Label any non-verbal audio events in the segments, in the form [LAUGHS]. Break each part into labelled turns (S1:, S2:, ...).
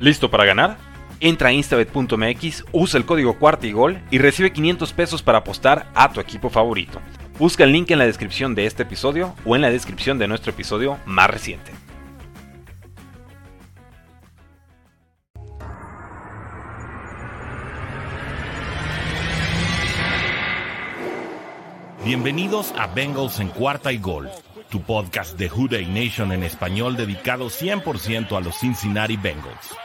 S1: ¿Listo para ganar? Entra a instabet.mx, usa el código cuarta y gol y recibe 500 pesos para apostar a tu equipo favorito. Busca el link en la descripción de este episodio o en la descripción de nuestro episodio más reciente.
S2: Bienvenidos a Bengals en cuarta y gol, tu podcast de Houday Nation en español dedicado 100% a los Cincinnati Bengals.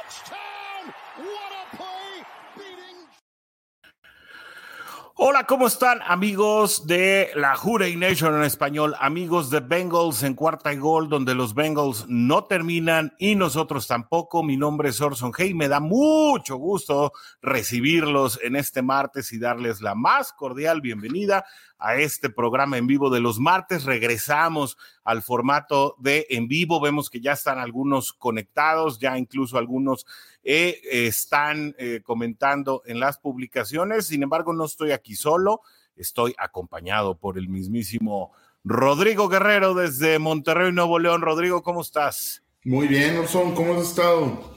S2: Hola, ¿cómo están amigos de la Hurray Nation en español? Amigos de Bengals en cuarta y gol, donde los Bengals no terminan y nosotros tampoco. Mi nombre es Orson Hey, me da mucho gusto recibirlos en este martes y darles la más cordial bienvenida a este programa en vivo de los martes. Regresamos al formato de en vivo. Vemos que ya están algunos conectados, ya incluso algunos eh, están eh, comentando en las publicaciones. Sin embargo, no estoy aquí solo, estoy acompañado por el mismísimo Rodrigo Guerrero desde Monterrey, Nuevo León. Rodrigo, ¿cómo estás?
S3: Muy bien, Orson, ¿cómo has estado?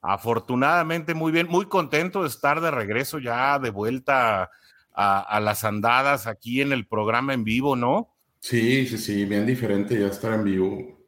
S2: Afortunadamente, muy bien, muy contento de estar de regreso ya de vuelta a, las andadas aquí en el programa en vivo, ¿no?
S3: Sí, sí, sí, bien diferente ya estar en vivo.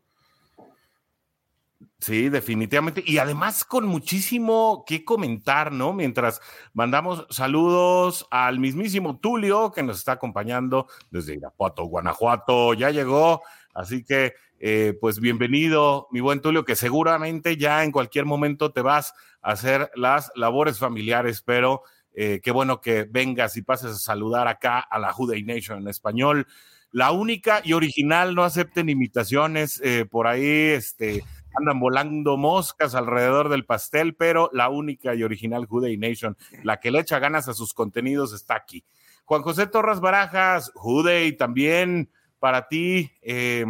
S2: Sí, definitivamente. Y además con muchísimo que comentar, ¿no? Mientras mandamos saludos al mismísimo Tulio que nos está acompañando desde Irapuato, Guanajuato. Ya llegó. Así que, eh, pues bienvenido, mi buen Tulio, que seguramente ya en cualquier momento te vas a hacer las labores familiares, pero eh, qué bueno que vengas y pases a saludar acá a la Juday Nation en español. La única y original, no acepten imitaciones, eh, por ahí este, andan volando moscas alrededor del pastel, pero la única y original Juday Nation, la que le echa ganas a sus contenidos, está aquí. Juan José Torres Barajas, Juday también para ti. Eh,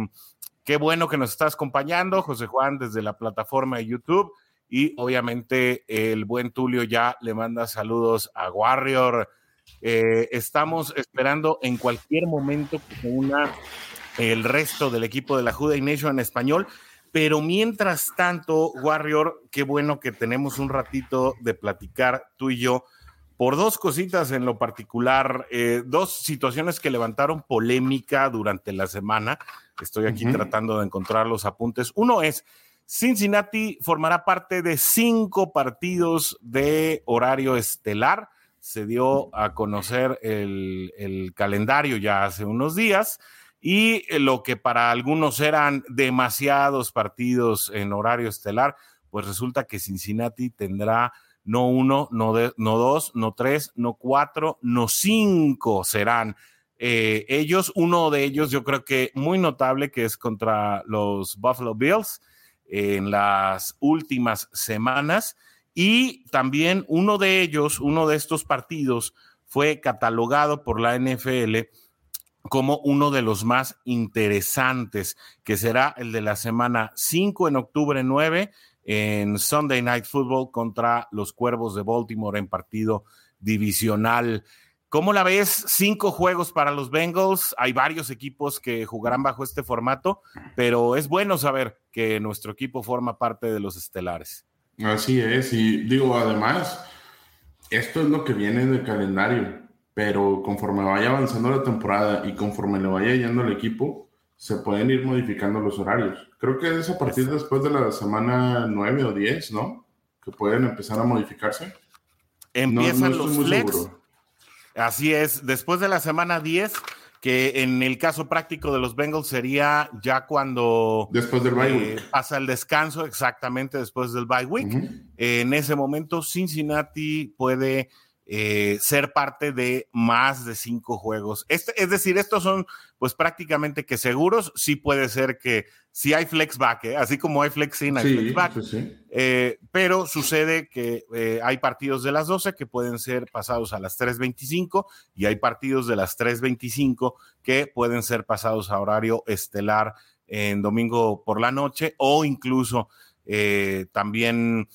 S2: qué bueno que nos estás acompañando, José Juan, desde la plataforma de YouTube. Y obviamente el buen Tulio ya le manda saludos a Warrior. Eh, estamos esperando en cualquier momento una el resto del equipo de la Juday Nation en español. Pero mientras tanto, Warrior, qué bueno que tenemos un ratito de platicar tú y yo por dos cositas en lo particular, eh, dos situaciones que levantaron polémica durante la semana. Estoy aquí tratando de encontrar los apuntes. Uno es Cincinnati formará parte de cinco partidos de horario estelar. Se dio a conocer el, calendario ya hace unos días y lo que para algunos eran demasiados partidos en horario estelar, pues resulta que Cincinnati tendrá no uno, no, no dos, no tres, no cuatro, no cinco serán. Eh, ellos, uno de ellos yo creo que muy notable que es contra los Buffalo Bills en las últimas semanas y también uno de ellos, uno de estos partidos fue catalogado por la NFL como uno de los más interesantes, que será el de la semana 5 en octubre 9 en Sunday Night Football contra los Cuervos de Baltimore en partido divisional. ¿Cómo la ves? Cinco juegos para los Bengals. Hay varios equipos que jugarán bajo este formato, pero es bueno saber que nuestro equipo forma parte de los estelares.
S3: Así es, y digo, además, esto es lo que viene del calendario, pero conforme vaya avanzando la temporada y conforme le vaya yendo el equipo, se pueden ir modificando los horarios. Creo que es a partir después de la semana 9 o 10, ¿no? Que pueden empezar a modificarse.
S2: Empiezan los flex. Así es, después de la semana 10, que en el caso práctico de los Bengals sería ya cuando
S3: después del bye week.
S2: Eh, pasa el descanso, exactamente después del bye week. en ese momento, Cincinnati puede eh, ser parte de más de cinco juegos. Este, es decir, estos son pues prácticamente que seguros. Sí puede ser que si hay flexback, ¿eh? así como hay flex in, hay flexback. Eh, pero sucede que hay partidos de las 12 que pueden ser pasados a las 3.25 y hay partidos de las 3.25 que pueden ser pasados a horario estelar en domingo por la noche o incluso también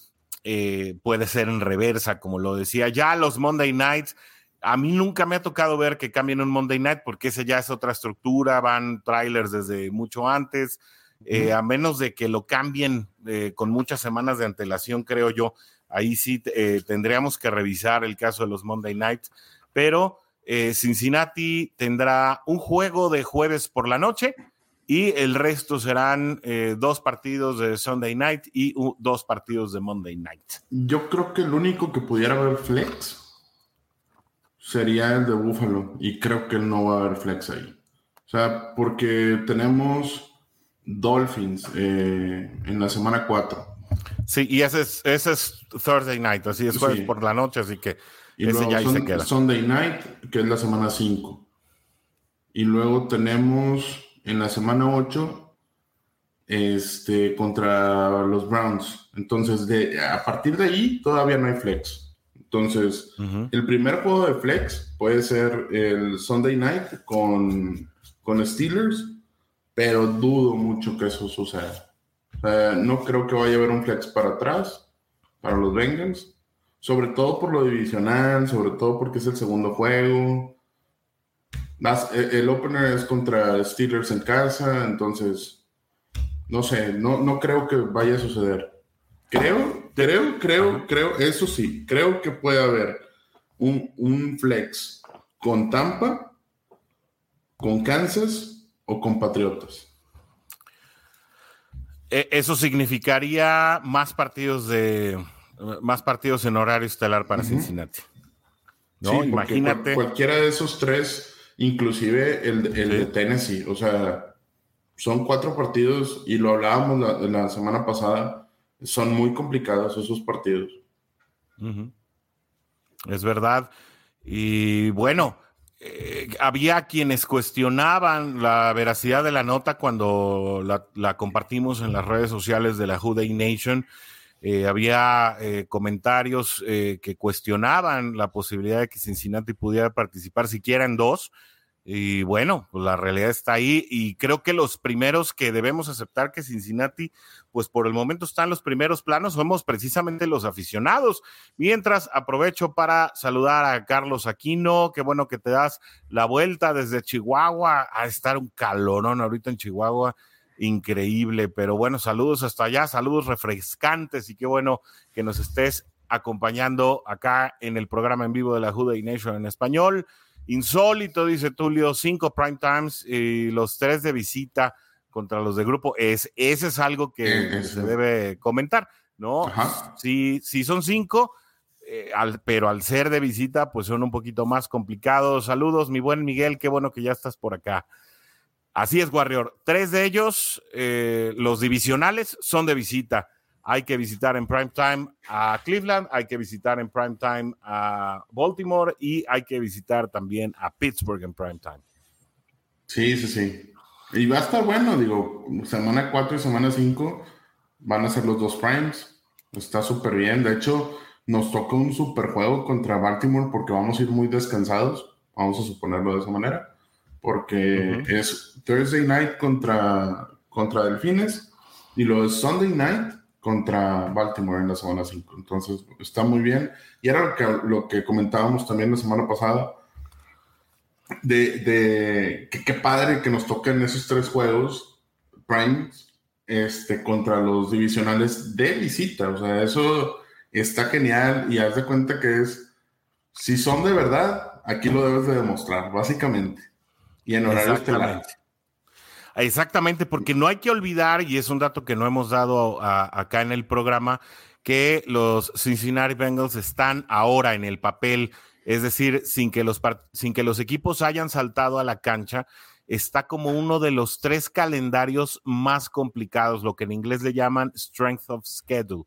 S2: eh, puede ser en reversa, como lo decía. Ya los Monday Nights, a mí nunca me ha tocado ver que cambien un Monday Night porque ese ya es otra estructura, van trailers desde mucho antes. eh, a menos de que lo cambien eh, con muchas semanas de antelación, creo yo. Ahí sí eh, tendríamos que revisar el caso de los Monday Nights, pero Cincinnati tendrá un juego de jueves por la noche y el resto serán dos partidos de Sunday Night y dos partidos de Monday Night.
S3: Yo creo que el único que pudiera haber flex sería el de Buffalo y creo que no va a haber flex ahí. O sea, porque tenemos Dolphins eh, en la semana 4.
S2: Sí, y ese es, ese es Thursday night, así es jueves por la noche, así que
S3: y ese ya ahí se queda. Sunday night, que es la semana 5. Y luego tenemos en la semana 8 este, contra los Browns. Entonces, de, a partir de ahí todavía no hay flex. Entonces, el primer juego de flex puede ser el Sunday night con, con Steelers pero dudo mucho que eso suceda. no creo que vaya a haber un flex para atrás para los Bengals, sobre todo por lo divisional, sobre todo porque es el segundo juego. E, el opener es contra Steelers en casa, entonces no sé, no, no creo que vaya a suceder. Creo, creo, creo, creo, eso sí, creo que puede haber un, un flex con Tampa, con Kansas o compatriotas.
S2: E, eso significaría más partidos de más partidos en horario estelar para Cincinnati.
S3: ¿No? Imagínate. Cualquiera de esos tres, inclusive el, de Tennessee, o sea, son cuatro partidos y lo hablábamos la, semana pasada, son muy complicados esos partidos.
S2: Es verdad. Y bueno, eh, había quienes cuestionaban la veracidad de la nota cuando la, compartimos en las redes sociales de la Juday Nation. Eh, había eh, comentarios que cuestionaban la posibilidad de que Cincinnati pudiera participar siquiera en dos. Y bueno, pues la realidad está ahí y creo que los primeros que debemos aceptar que Cincinnati, pues por el momento están los primeros planos, somos precisamente los aficionados. Mientras aprovecho para saludar a Carlos Aquino, qué bueno que te das la vuelta desde Chihuahua a estar un calorón ahorita en Chihuahua, increíble, pero bueno, saludos hasta allá, saludos refrescantes y qué bueno que nos estés acompañando acá en el programa en vivo de la Juday Nation en español. Insólito, dice Tulio, cinco prime times y los tres de visita contra los de grupo. Es, ese es algo que se debe comentar, ¿no? Sí, sí son cinco, eh, pero al ser de visita, pues son un poquito más complicados. Saludos, mi buen Miguel, qué bueno que ya estás por acá. Así es, Warrior. Tres de ellos, eh, los divisionales, son de visita hay que visitar en prime time a Cleveland, hay que visitar en prime time a Baltimore y hay que visitar también a Pittsburgh en prime time.
S3: Sí, sí, sí. Y va a estar bueno, digo, semana 4 y semana 5 van a ser los dos primes. Está súper bien. De hecho, nos toca un super juego contra Baltimore porque vamos a ir muy descansados. Vamos a suponerlo de esa manera. Porque es Thursday night contra, contra Delfines y lo es Sunday night contra Baltimore en la semana 5. Entonces, está muy bien. Y era lo que, lo que comentábamos también la semana pasada, de, de que qué padre que nos toquen esos tres juegos, Primes, este, contra los divisionales de visita. O sea, eso está genial y haz de cuenta que es, si son de verdad, aquí lo debes de demostrar, básicamente. Y en.
S2: Exactamente, porque no hay que olvidar, y es un dato que no hemos dado acá en el programa, que los Cincinnati Bengals están ahora en el papel, es decir, sin que los, sin que los equipos hayan saltado a la cancha, está como uno de los tres calendarios más complicados, lo que en inglés le llaman strength of schedule.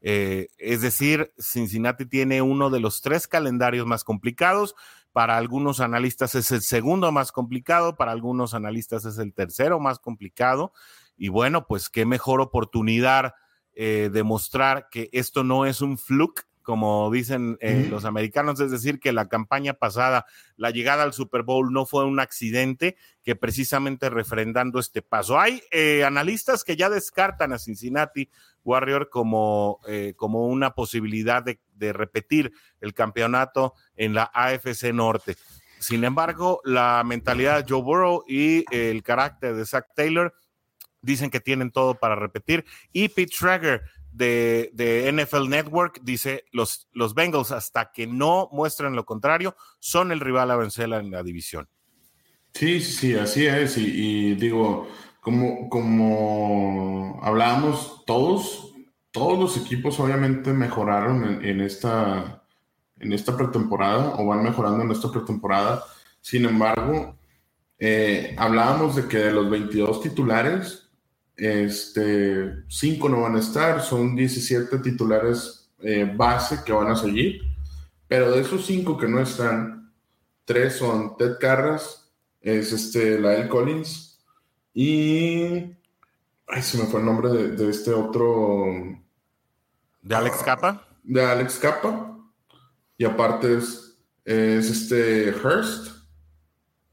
S2: Eh, es decir, Cincinnati tiene uno de los tres calendarios más complicados, para algunos analistas es el segundo más complicado, para algunos analistas es el tercero más complicado. Y bueno, pues qué mejor oportunidad eh, de mostrar que esto no es un fluke, como dicen eh, los americanos, es decir, que la campaña pasada, la llegada al Super Bowl no fue un accidente, que precisamente refrendando este paso. Hay eh, analistas que ya descartan a Cincinnati Warrior como, eh, como una posibilidad de, repetir el campeonato en la AFC Norte. Sin embargo, la mentalidad de Joe Burrow y el carácter de Zach Taylor dicen que tienen todo para repetir. Y Pete Schrager de, de, NFL Network dice, los, los Bengals hasta que no muestren lo contrario, son el rival a vencer en la división.
S3: Sí, sí, así es. Y, digo, como, como hablábamos, todos, todos los equipos obviamente mejoraron en, esta, en esta pretemporada o van mejorando en esta pretemporada. Sin embargo, eh, hablábamos de que de los 22 titulares, este, 5 no van a estar, son 17 titulares eh, base que van a seguir, pero de esos 5 que no están, 3 son Ted Carras, es este Lyle Collins y ay, se me fue el nombre de, este otro
S2: de Alex Capa
S3: de Alex Capa y aparte es, es este Hurst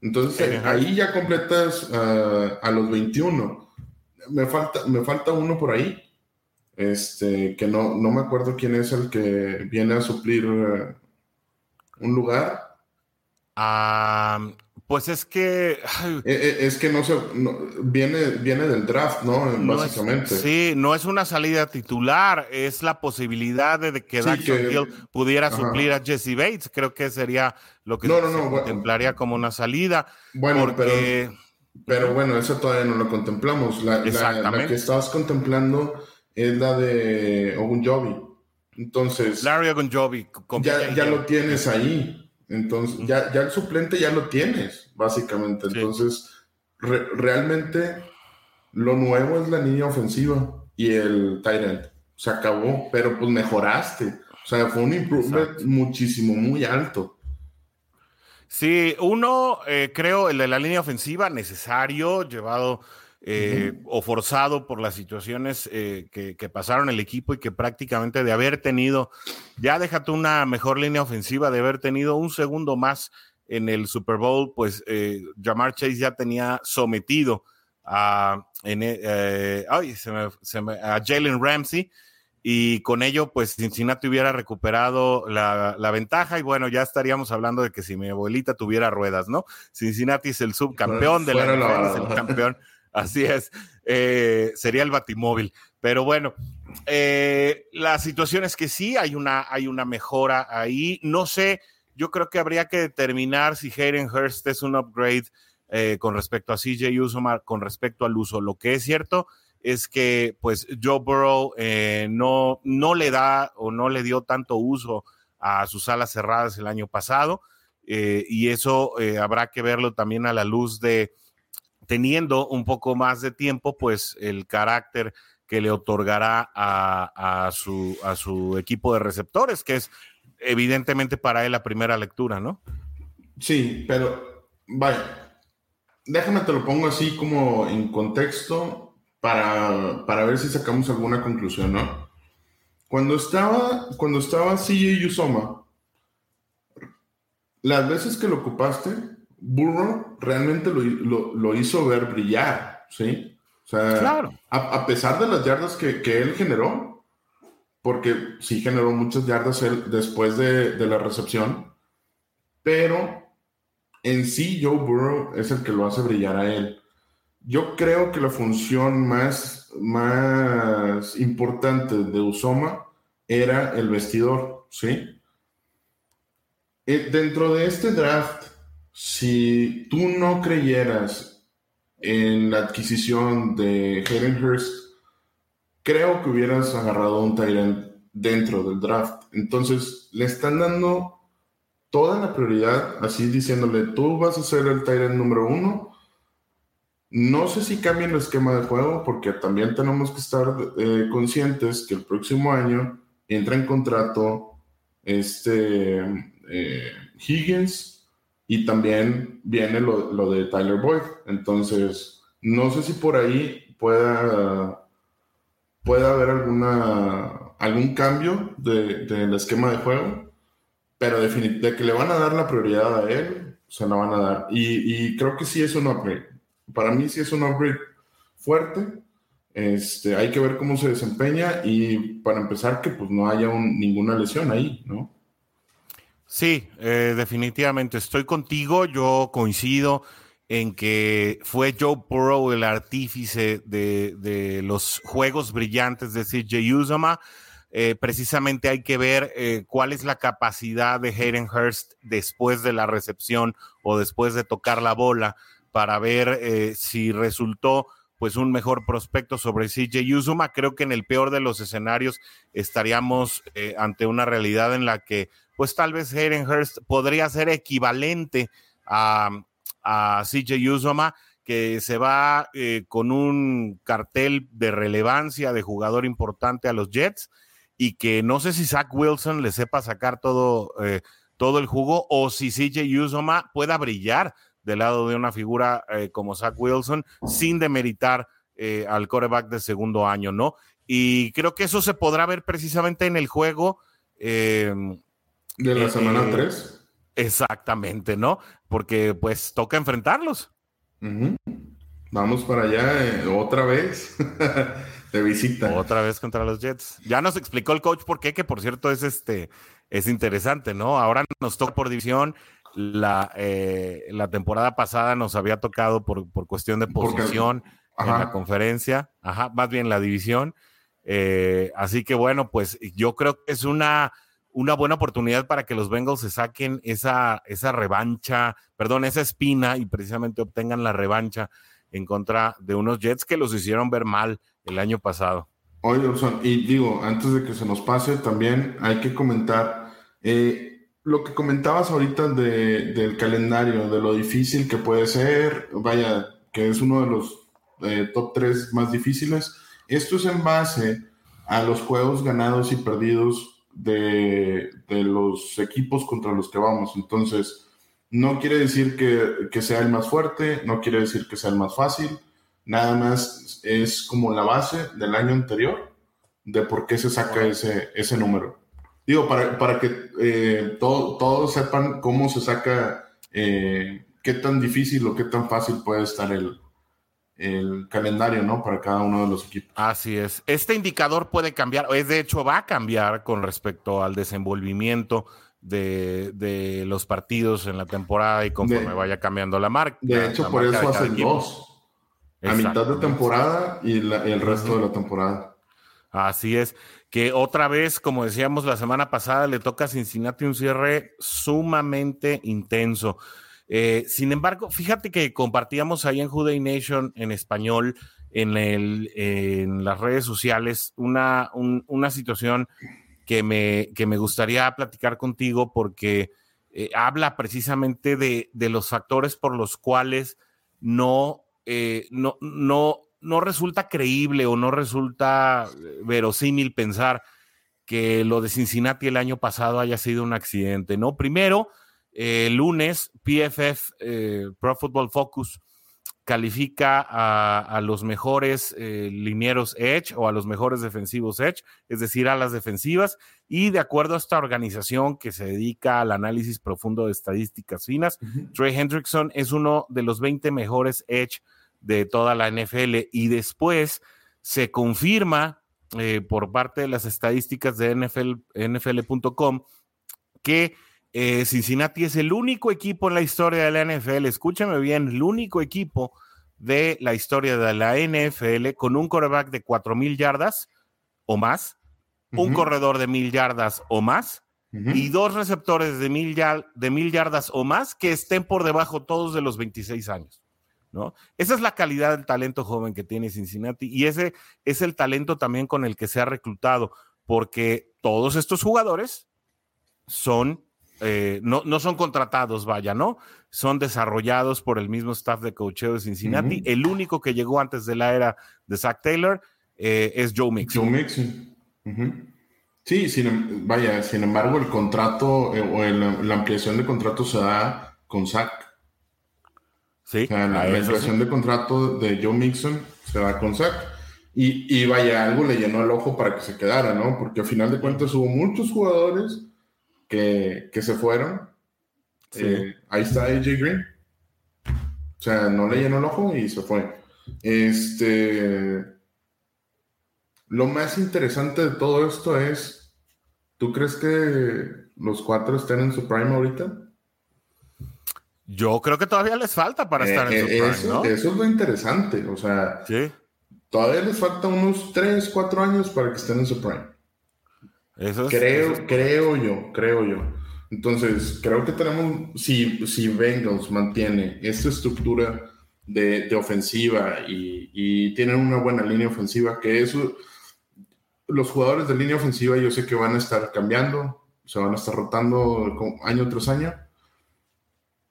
S3: entonces ahí ya completas ah, a los 21 me falta me falta uno por ahí este que no, no me acuerdo quién es el que viene a suplir eh, un lugar
S2: ah pues es que.
S3: Eh, eh, es que no se. viene, viene del draft, ¿no? Básicamente.
S2: sí, no es una salida titular, es la posibilidad de que sí, Hill pudiera suplir a Jesse Bates. Creo que sería lo que
S3: se,
S2: contemplaría como una salida.
S3: Bueno, pero, pero bueno, eso todavía no lo contemplamos. La, la, que estabas contemplando es la de Ogunjobi. Entonces.
S2: Larry Ogunjobi.
S3: Ya, ya lo tienes ahí. Entonces, ya, ya el suplente ya lo tienes, básicamente. Entonces, realmente lo nuevo es la línea ofensiva y el tight Se acabó, pero pues mejoraste. O sea, fue un improvement muchísimo, muy alto.
S2: Sí, uno, eh, creo, el de la línea ofensiva, necesario, llevado eh, o forzado por las situaciones eh, que, pasaron el equipo y que prácticamente de haber tenido, ya déjate una mejor línea ofensiva, de haber tenido un segundo más en el Super Bowl, pues eh, Jamar Chase ya tenía sometido a, a Jalen Ramsey y con ello, pues Cincinnati hubiera recuperado la, ventaja y bueno, ya estaríamos hablando de que si mi abuelita tuviera ruedas, ¿no? Cincinnati es el subcampeón de la, es el campeón Así es, eh, sería el batimóvil. Pero bueno, eh, la situación es que sí, hay una, hay una mejora ahí. No sé, yo creo que habría que determinar si Hayden Hurst es un upgrade eh, con respecto a CJ Usomar, con respecto al uso. Lo que es cierto es que pues Joe Burrow no, no le da o no le dio tanto uso a sus alas cerradas el año pasado. y eso habrá que verlo también a la luz de teniendo un poco más de tiempo, pues el carácter que le otorgará a, su, a su equipo de receptores, que es evidentemente para él la primera lectura, ¿no?
S3: Sí, pero vaya, déjame te lo pongo así como en contexto para, para ver si sacamos alguna conclusión, ¿no? Cuando estaba, cuando estaba CJ Usoma, las veces que lo ocupaste, Burrow realmente lo, hizo ver brillar, ¿sí? O sea, a, pesar de las yardas que, él generó, porque sí generó muchas yardas él después de, la recepción, pero en sí Joe Burrow es el que lo hace brillar a él. Yo creo que la función más, más importante de Usoma era el vestidor, ¿sí? Eh, dentro de este draft, si tú no creyeras en la adquisición de Hayden Hurst, creo que hubieras agarrado un Tyrant dentro del draft. Entonces, le están dando toda la prioridad, así diciéndole, tú vas a ser el Tyrant número uno. No sé si cambien el esquema de juego, porque también tenemos que estar eh, conscientes que el próximo año entra en contrato este eh, Higgins y también viene lo, de Tyler Boyd. Entonces, no sé si por ahí pueda, pueda haber alguna, algún cambio del esquema de juego, pero de que le van a dar la prioridad a él, se la van a dar. Y, creo que sí es un upgrade. Para mí sí es un upgrade fuerte. Este, hay que ver cómo se desempeña y para empezar que pues no haya ninguna lesión ahí, ¿no?
S2: Sí, eh, definitivamente estoy contigo, yo coincido en que fue Joe Burrow el artífice de, los juegos brillantes de CJ Uzoma. Eh, precisamente hay que ver eh, cuál es la capacidad de Hayden Hurst después de la recepción o después de tocar la bola para ver eh, si resultó pues un mejor prospecto sobre CJ Uzoma. Creo que en el peor de los escenarios estaríamos ante una realidad en la que pues tal vez Hayden Hurst podría ser equivalente a, a CJ Uzoma, que se va eh, con un cartel de relevancia de jugador importante a los Jets y que no sé si Zach Wilson le sepa sacar todo, eh, todo el jugo o si CJ Uzoma pueda brillar del lado de una figura eh, como Zach Wilson sin demeritar al coreback de segundo año, ¿no? Y creo que eso se podrá ver precisamente en el juego.
S3: de la semana 3.
S2: Exactamente, ¿no? Porque pues toca enfrentarlos.
S3: Vamos para allá eh, otra vez [LAUGHS] de visita.
S2: Otra vez contra los Jets. Ya nos explicó el coach por qué, que por cierto es este es interesante, ¿no? Ahora nos toca por división. La, eh, la temporada pasada nos había tocado por, por cuestión de posición en la conferencia, ajá, más bien la división. Eh, así que bueno, pues yo creo que es una una buena oportunidad para que los Bengals se saquen esa, esa revancha, perdón, esa espina y precisamente obtengan la revancha en contra de unos Jets que los hicieron ver mal el año pasado.
S3: Oye, y digo, antes de que se nos pase, también hay que comentar eh, lo que comentabas ahorita del calendario, de lo difícil que puede ser, vaya, que es uno de los eh, top tres más difíciles. Esto es en base a los juegos ganados y perdidos de, los equipos contra los que vamos. Entonces, no quiere decir que, sea el más fuerte, no quiere decir que sea el más fácil, nada más es como la base del año anterior de por qué se saca ese, ese número. Digo, para, para que eh, todos sepan cómo se saca, eh, qué tan difícil o qué tan fácil puede estar el, el calendario, ¿no? Para cada uno de los equipos.
S2: Así es. Este indicador puede cambiar, es de hecho va a cambiar con respecto al desenvolvimiento de, los partidos en la temporada y conforme vaya cambiando la marca.
S3: De hecho, por eso hacen dos. A mitad de temporada y el resto de la temporada.
S2: Así es. Que otra vez, como decíamos la semana pasada, le toca a Cincinnati un cierre sumamente intenso. Eh, sin embargo, fíjate que compartíamos ahí en Juday Nation en español, en, las redes sociales, una, una situación que me, que me gustaría platicar contigo porque eh, habla precisamente de, de, los factores por los cuales no, eh, no, no, no resulta creíble o no resulta verosímil pensar que lo de Cincinnati el año pasado haya sido un accidente, ¿no? Primero, el lunes, PFF, eh, Pro Football Focus, califica a, los mejores eh, linieros Edge o a los mejores defensivos Edge, es decir, a las defensivas, y de acuerdo a esta organización que se dedica al análisis profundo de estadísticas finas, Trey Hendrickson es uno de los 20 mejores Edge de toda la NFL y después se confirma eh, por parte de las estadísticas de NFL, NFL.com que eh, Cincinnati es el único equipo en la historia de la NFL, escúchame bien, el único equipo de la historia de la NFL con un coreback de 4.000 yardas o más, un corredor de 1.000 yardas o más y dos receptores de 1.000 de mil yardas o más que estén por debajo todos de los 26 años. ¿No? Esa es la calidad del talento joven que tiene Cincinnati y ese es el talento también con el que se ha reclutado, porque todos estos jugadores son eh, no, no, son contratados, vaya, ¿no? Son desarrollados por el mismo staff de coacheo de Cincinnati. El único que llegó antes de la era de Zach Taylor eh, es Joe Mixon.
S3: Joe Mixon. Sí, sin, em, vaya, sin embargo, el contrato eh, o la ampliación de contrato se da con Zach.
S2: Sí.
S3: la, ampliación de contrato de Joe Mixon se da con Zach. Y, y vaya, algo le llenó el ojo para que se quedara, ¿no? Porque al final de cuentas hubo muchos jugadores que, se fueron. Eh, ahí está AJ Green. O sea, no le llenó el ojo y se fue. Este. Lo más interesante de todo esto es. ¿Tú crees que los cuatro estén en su prime ahorita?
S2: Yo creo que todavía les falta para estar en su prime,
S3: eso,
S2: ¿no?
S3: eso es lo interesante. O sea,
S2: Sí.
S3: todavía les falta unos 3, 4 años para que estén en su prime.
S2: Eso es,
S3: Creo,
S2: eso es-
S3: creo yo, creo yo. Entonces, creo que tenemos, si, si Bengals mantiene esta estructura de, de ofensiva y, y tienen una buena línea ofensiva, que eso, los jugadores de línea ofensiva yo sé que van a estar cambiando, se van a estar rotando año tras año.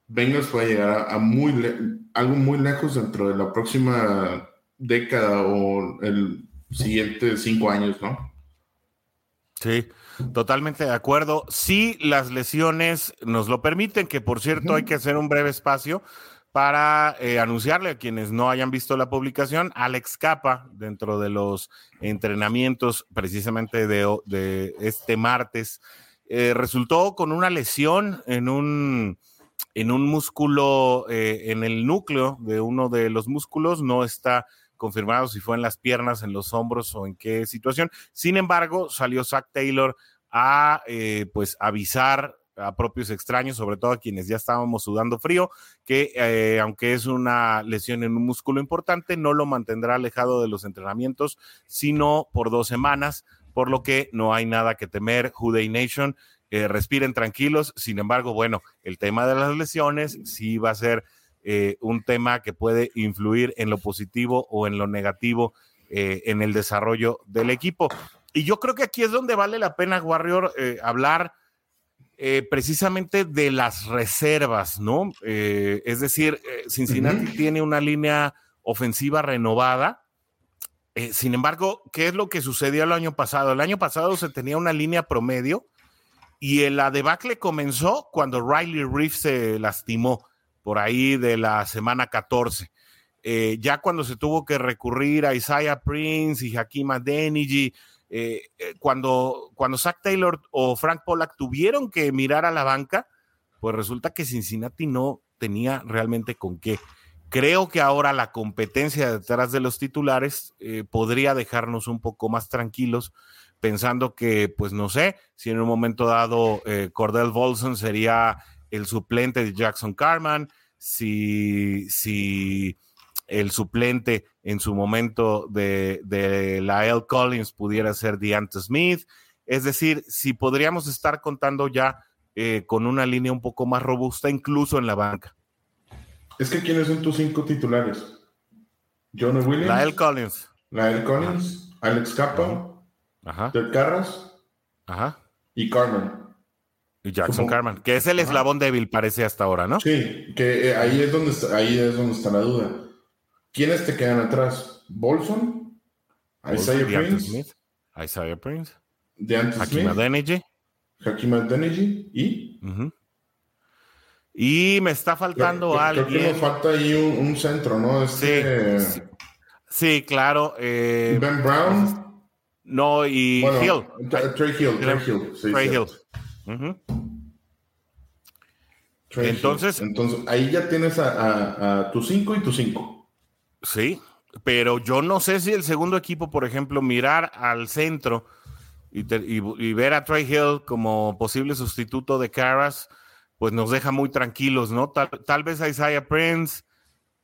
S3: Bengals puede llegar a, a muy le- algo muy lejos dentro de la próxima década o el siguiente cinco años, ¿no?
S2: Sí, totalmente de acuerdo. Si las lesiones nos lo permiten, que por cierto hay que hacer un breve espacio para eh, anunciarle a quienes no hayan visto la publicación, Alex Capa, dentro de los entrenamientos precisamente de este martes, eh, resultó con una lesión en un, en un músculo, eh, en el núcleo de uno de los músculos, no está confirmado si fue en las piernas, en los hombros o en qué situación. Sin embargo, salió Zach Taylor a eh, pues avisar a propios extraños, sobre todo a quienes ya estábamos sudando frío, que eh, aunque es una lesión en un músculo importante, no lo mantendrá alejado de los entrenamientos, sino por dos semanas, por lo que no hay nada que temer. Juday Nation, eh, respiren tranquilos. Sin embargo, bueno, el tema de las lesiones sí va a ser eh, un tema que puede influir en lo positivo o en lo negativo eh, en el desarrollo del equipo. Y yo creo que aquí es donde vale la pena, Warrior, hablar precisamente de las reservas, ¿no? Es decir, Cincinnati tiene una línea ofensiva renovada. Eh, sin embargo, ¿qué es lo que sucedió el año pasado? El año pasado se tenía una línea promedio y el debacle comenzó cuando Riley Reef se lastimó por ahí de la semana 14. Eh, ya cuando se tuvo que recurrir a Isaiah Prince y Hakim Adeniji, eh, eh, cuando, cuando Zach Taylor o Frank Pollack tuvieron que mirar a la banca, pues resulta que Cincinnati no tenía realmente con qué. Creo que ahora la competencia detrás de los titulares podría dejarnos un poco más tranquilos, pensando que, pues no sé, si en un momento dado eh, Cordell Volson sería el suplente de Jackson Carman, si, si el suplente en su momento de, de la L. Collins pudiera ser Deante Smith. Es decir, si podríamos estar contando ya eh, con una línea un poco más robusta, incluso en la banca.
S3: Es que ¿quiénes son tus cinco titulares? John Williams,
S2: La L. Collins.
S3: Lael Collins, Alex Capa,
S2: Ajá,
S3: Carras
S2: ajá.
S3: y Carmen.
S2: Y Jackson
S3: Como-
S2: Carman, que es el
S3: Ajá.
S2: eslabón débil, parece hasta ahora, ¿no?
S3: Sí, que eh, ahí es donde está, ahí es donde está la duda. ¿Quiénes te quedan atrás? ¿Bolson? Isaiah Prince,
S2: Smith, Isaiah Prince,
S3: DeAnte
S2: Hakim Adeniji.
S3: Hakim Adeniji y
S2: ujú. Y me está faltando
S3: creo, creo que nos falta ahí un, un centro, ¿no? Este,
S2: Sí, sí. Sí, claro. eh,
S3: Ben Brown,
S2: no, y
S3: bueno,
S2: Hill.
S3: Tra- Trey Hill, Trey Hill, sí,
S2: Trey. Hill. Ujú.
S3: Trey Hill.
S2: Entonces-
S3: entonces ahí ya tienes a, a- a tu 5 y tu 5.
S2: Sí, pero yo no sé si el segundo equipo, por ejemplo, mirar al centro y, te- y- y ver a Trey Hill como posible sustituto de Caras, pues nos deja muy tranquilos, ¿no? Tal, tal vez a Isaiah Prince.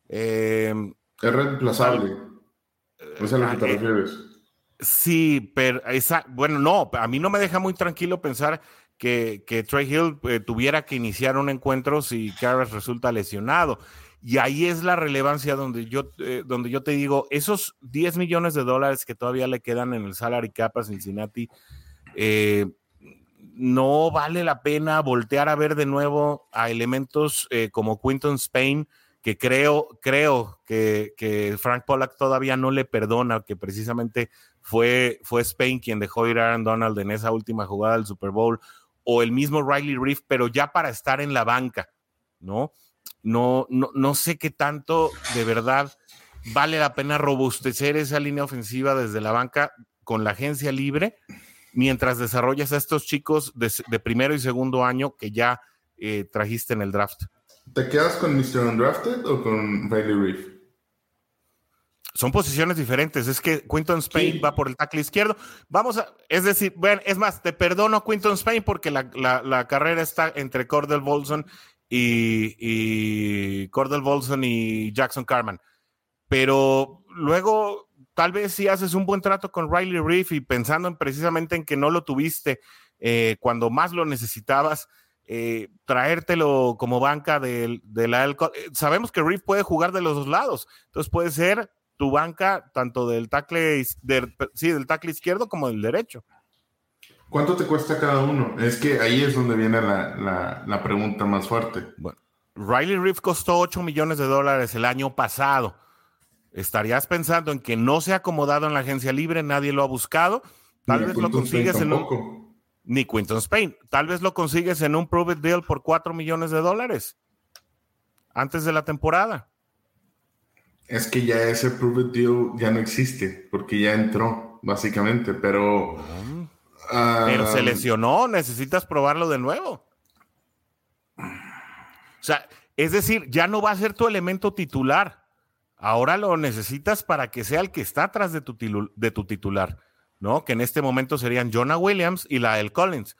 S2: eh,
S3: Es reemplazable. Es a lo que te
S2: eh,
S3: refieres.
S2: Sí, pero esa, bueno, no, a mí no me deja muy tranquilo pensar que, que Trey Hill eh, tuviera que iniciar un encuentro si Karras resulta lesionado. Y ahí es la relevancia donde yo, eh, donde yo te digo, esos 10 millones de dólares que todavía le quedan en el salary cap a Cincinnati, eh, no vale la pena voltear a ver de nuevo a elementos como Quinton Spain, que creo, creo que, que Frank Pollack todavía no le perdona, que precisamente fue, fue Spain quien dejó ir a Aaron Donald en esa última jugada del Super Bowl, o el mismo Riley Reef, pero ya para estar en la banca, ¿no? No, no, no sé qué tanto de verdad vale la pena robustecer esa línea ofensiva desde la banca con la agencia libre mientras desarrollas a estos chicos de, primero y segundo año que ya eh, trajiste en el draft.
S3: ¿Te quedas con Mr. Undrafted o con Riley Reef?
S2: Son posiciones diferentes. Es que Quinton Spain
S3: Sí.
S2: va por el tackle izquierdo. Vamos a, es decir, bueno, es más, te perdono Quinton Spain porque la, la- la carrera está entre Cordell Bolson y, y Cordell Bolson y Jackson Carman. Pero luego, tal vez si haces un buen trato con Riley Reef y pensando en, precisamente en que no lo tuviste eh, cuando más lo necesitabas, eh, traértelo como banca de, la eh, Sabemos que Reef puede jugar de los dos lados, entonces puede ser tu banca tanto del tackle, sí, del tackle izquierdo como del derecho.
S3: ¿Cuánto te cuesta cada uno? Es que ahí es donde viene la, pregunta más fuerte.
S2: Bueno, Riley Reef costó 8 millones de dólares el año pasado. ¿Estarías pensando en que no se ha acomodado en la agencia libre, nadie lo ha buscado? Tal vez lo consigues en un... Ni Quinton Spain. Tal vez lo consigues en un Prove Deal por 4 millones de dólares antes de la temporada.
S3: Es que ya ese Prove Deal ya no existe, porque ya entró, básicamente, pero...
S2: pero se ah, lesionó, necesitas probarlo de nuevo. O sea, es decir, ya no va a ser tu elemento titular. Ahora lo necesitas para que sea el que está atrás de tu, de tu titular, ¿no? Que en este momento serían Jonah Williams y Lael Collins.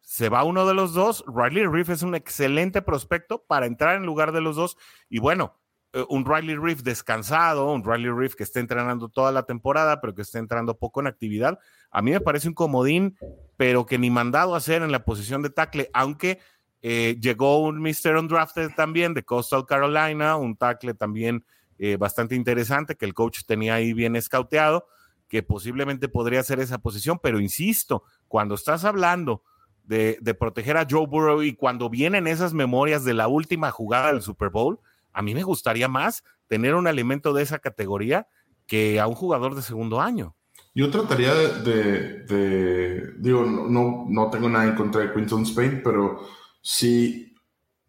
S2: Se va uno de los dos. Riley Reef es un excelente prospecto para entrar en lugar de los dos. Y bueno, un Riley Reef descansado, un Riley Reef que esté entrenando toda la temporada, pero que esté entrando poco en actividad, a mí me parece un comodín, pero que ni mandado a hacer en la posición de tackle, aunque eh, llegó un Mr. Undrafted también de Coastal Carolina, un tackle también eh, bastante interesante que el coach tenía ahí bien escauteado, que posiblemente podría ser esa posición, pero insisto, cuando estás hablando de, proteger a Joe Burrow y cuando vienen esas memorias de la última jugada del Super Bowl, a mí me gustaría más tener un elemento de esa categoría que a un jugador de segundo año.
S3: Yo trataría de, digo, no, no tengo nada en contra de Quinton Spain, pero si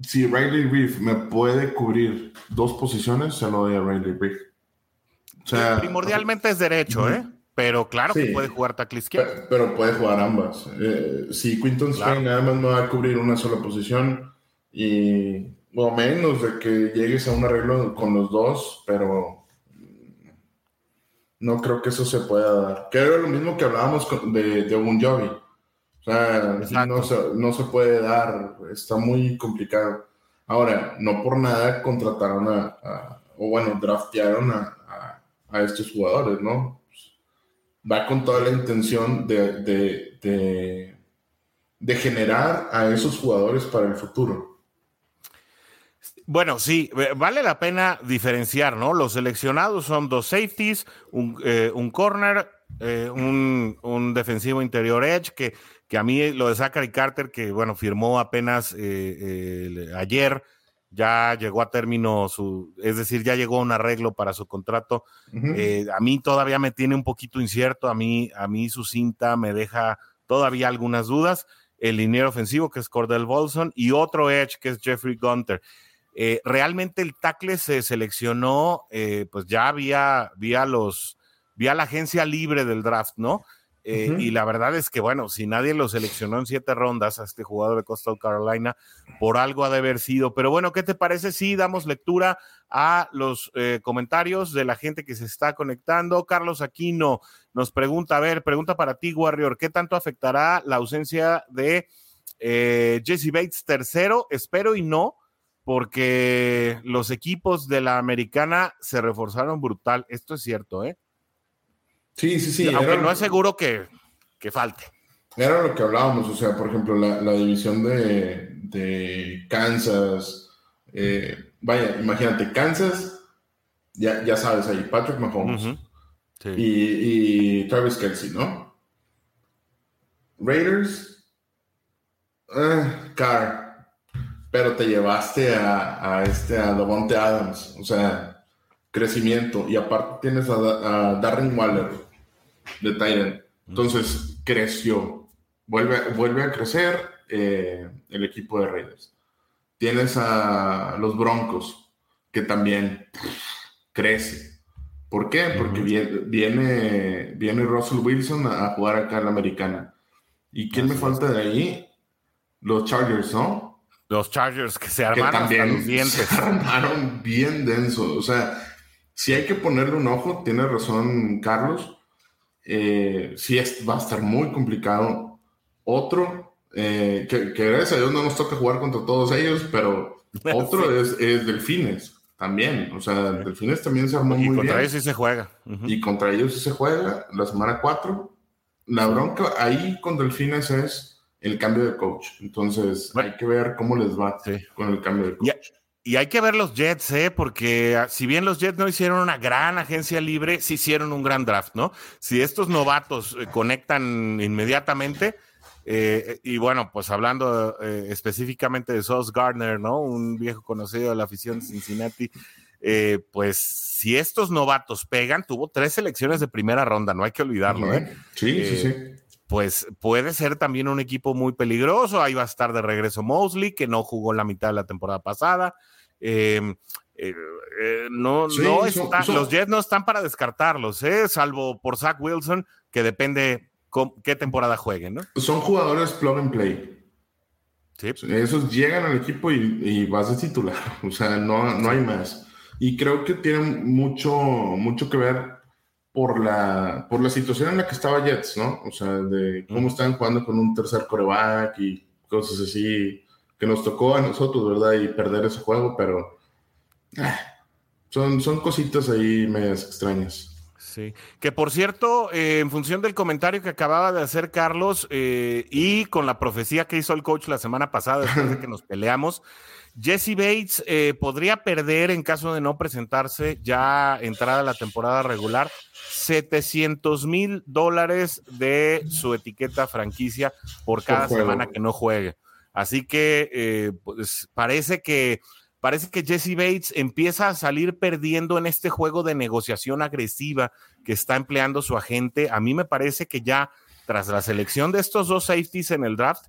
S3: si Riley Reef me puede cubrir dos posiciones, se lo doy a Riley Reef.
S2: O sea, primordialmente es derecho, ¿eh? Pero claro que puede jugar tackle izquierdo.
S3: Pero, puede jugar ambas. Eh, si Quinton Spain nada más me va a cubrir una sola posición y o menos de que llegues a un arreglo con los dos, pero no creo que eso se pueda dar. Que era lo mismo que hablábamos de, de Jovi. O sea, no se, no se, puede dar, está muy complicado. Ahora, no por nada contrataron a, o bueno, draftearon a, a, estos jugadores, ¿no? Va con toda la intención de, de, de, de generar a esos jugadores para el futuro.
S2: Bueno, sí, vale la pena diferenciar, ¿no? Los seleccionados son dos safeties, un, eh, un corner, eh, un, un, defensivo interior edge, que que a mí lo de Zachary Carter, que bueno, firmó apenas eh, ayer, ya llegó a término su, es decir, ya llegó a un arreglo para su contrato. A mí todavía me tiene un poquito incierto, a mí, a mí su cinta me deja todavía algunas dudas. El liniero ofensivo, que es Cordell Bolson, y otro edge, que es Jeffrey Gunter. Eh, realmente el tackle se seleccionó, pues ya vía, vía los, vía la agencia libre del draft, ¿no? Eh, y la verdad es que, bueno, si nadie lo seleccionó en siete rondas a este jugador de Coastal Carolina, por algo ha de haber sido. Pero bueno, ¿qué te parece si damos lectura a los eh, comentarios de la gente que se está conectando? Carlos Aquino nos pregunta, a ver, pregunta para ti, Warrior, ¿qué tanto afectará la ausencia de eh, Jesse Bates tercero? Espero y no, porque los equipos de la americana se reforzaron brutal. Esto es cierto, ¿eh?
S3: Sí, sí, sí.
S2: Aunque no es seguro que, falte.
S3: Era lo que hablábamos, o sea, por ejemplo, la, división de, Kansas. Eh, vaya, imagínate, Kansas, ya, ya sabes, ahí Patrick Mahomes y, Travis Kelsey, ¿no? Raiders, eh, Carr, pero te llevaste a, a este, a Devonte Adams, o sea, crecimiento, y aparte tienes a, a Darren Waller, de Tyrant. Entonces creció, vuelve, vuelve a crecer eh, el equipo de Raiders. Tienes a los Broncos, que también crece. ¿Por qué? Porque viene, viene, Russell Wilson a, jugar acá en la americana. ¿Y quién me falta de ahí? Los Chargers, ¿no?
S2: Los Chargers que se armaron también los dientes.
S3: Se [LAUGHS] armaron bien denso. O sea, si hay que ponerle un ojo, tiene razón Carlos, eh, sí va a estar muy complicado. Otro, eh, que, gracias a Dios no nos toca jugar contra todos ellos, pero [LAUGHS] otro es, Delfines también. O sea, Delfines también se armó muy bien.
S2: Y contra ellos sí se juega.
S3: Y contra ellos sí se juega la semana 4. La bronca ahí con Delfines es el cambio de coach. Entonces hay que ver cómo les va con el cambio de coach.
S2: Y, hay que ver los Jets, ¿eh? porque ah, si bien los Jets no hicieron una gran agencia libre, sí hicieron un gran draft, ¿no? Si estos novatos eh, conectan inmediatamente, eh, y bueno, pues hablando eh, específicamente de Sauce Gardner, ¿no? Un viejo conocido de la afición de Cincinnati, pues si estos novatos pegan, tuvo tres selecciones de primera ronda, no hay que olvidarlo, ¿eh?
S3: Sí, sí, sí
S2: pues puede ser también un equipo muy peligroso. Ahí va a estar de regreso Mosley, que no jugó la mitad de la temporada pasada. Em, eh, eh, no, no los Jets no están para descartarlos, ¿eh? salvo por Zach Wilson, que depende qué temporada jueguen. ¿no?
S3: Son jugadores plug and play. Sí. Esos llegan al equipo y, vas a titular, [LAUGHS] o sea, no, no hay más. Y creo que tienen mucho, mucho que ver por la, por la situación en la que estaba Jets, ¿no? O sea, de cómo están jugando con un tercer coreback y cosas así que nos tocó a nosotros, ¿verdad? Y perder ese juego, pero ah, son, son cositas ahí medias extrañas.
S2: Sí, que por cierto, eh, en función del comentario que acababa de hacer Carlos eh, y con la profecía que hizo el coach la semana pasada después de que nos [LAUGHS] peleamos, Jesse Bates eh, podría perder en caso de no presentarse ya entrada la temporada regular 700 mil dólares de su etiqueta franquicia por cada semana que no juegue. Así que eh, pues parece que parece que Jesse Bates empieza a salir perdiendo en este juego de negociación agresiva que está empleando su agente. A mí me parece que ya tras la selección de estos dos safeties en el draft,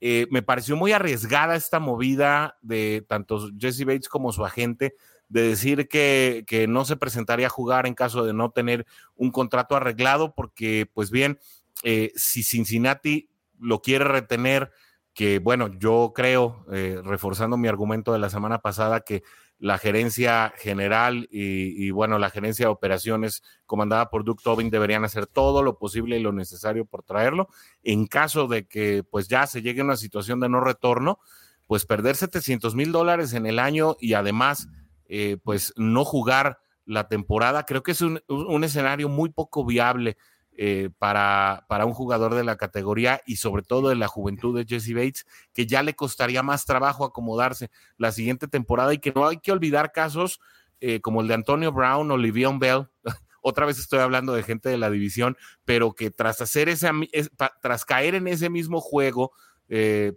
S2: eh, me pareció muy arriesgada esta movida de tanto Jesse Bates como su agente de decir que, no se presentaría a jugar en caso de no tener un contrato arreglado, porque pues bien, eh, si Cincinnati lo quiere retener, que bueno, yo creo, eh, reforzando mi argumento de la semana pasada, que la gerencia general y, bueno, la gerencia de operaciones comandada por Duke Tobin deberían hacer todo lo posible y lo necesario por traerlo. En caso de que pues ya se llegue a una situación de no retorno, pues perder 700 mil dólares en el año y además eh, pues no jugar la temporada, creo que es un, escenario muy poco viable eh, para, para, un jugador de la categoría y sobre todo de la juventud de Jesse Bates, que ya le costaría más trabajo acomodarse la siguiente temporada y que no hay que olvidar casos eh, como el de Antonio Brown o Livion Bell. [LAUGHS] Otra vez estoy hablando de gente de la división, pero que tras hacer ese, tras caer en ese mismo juego,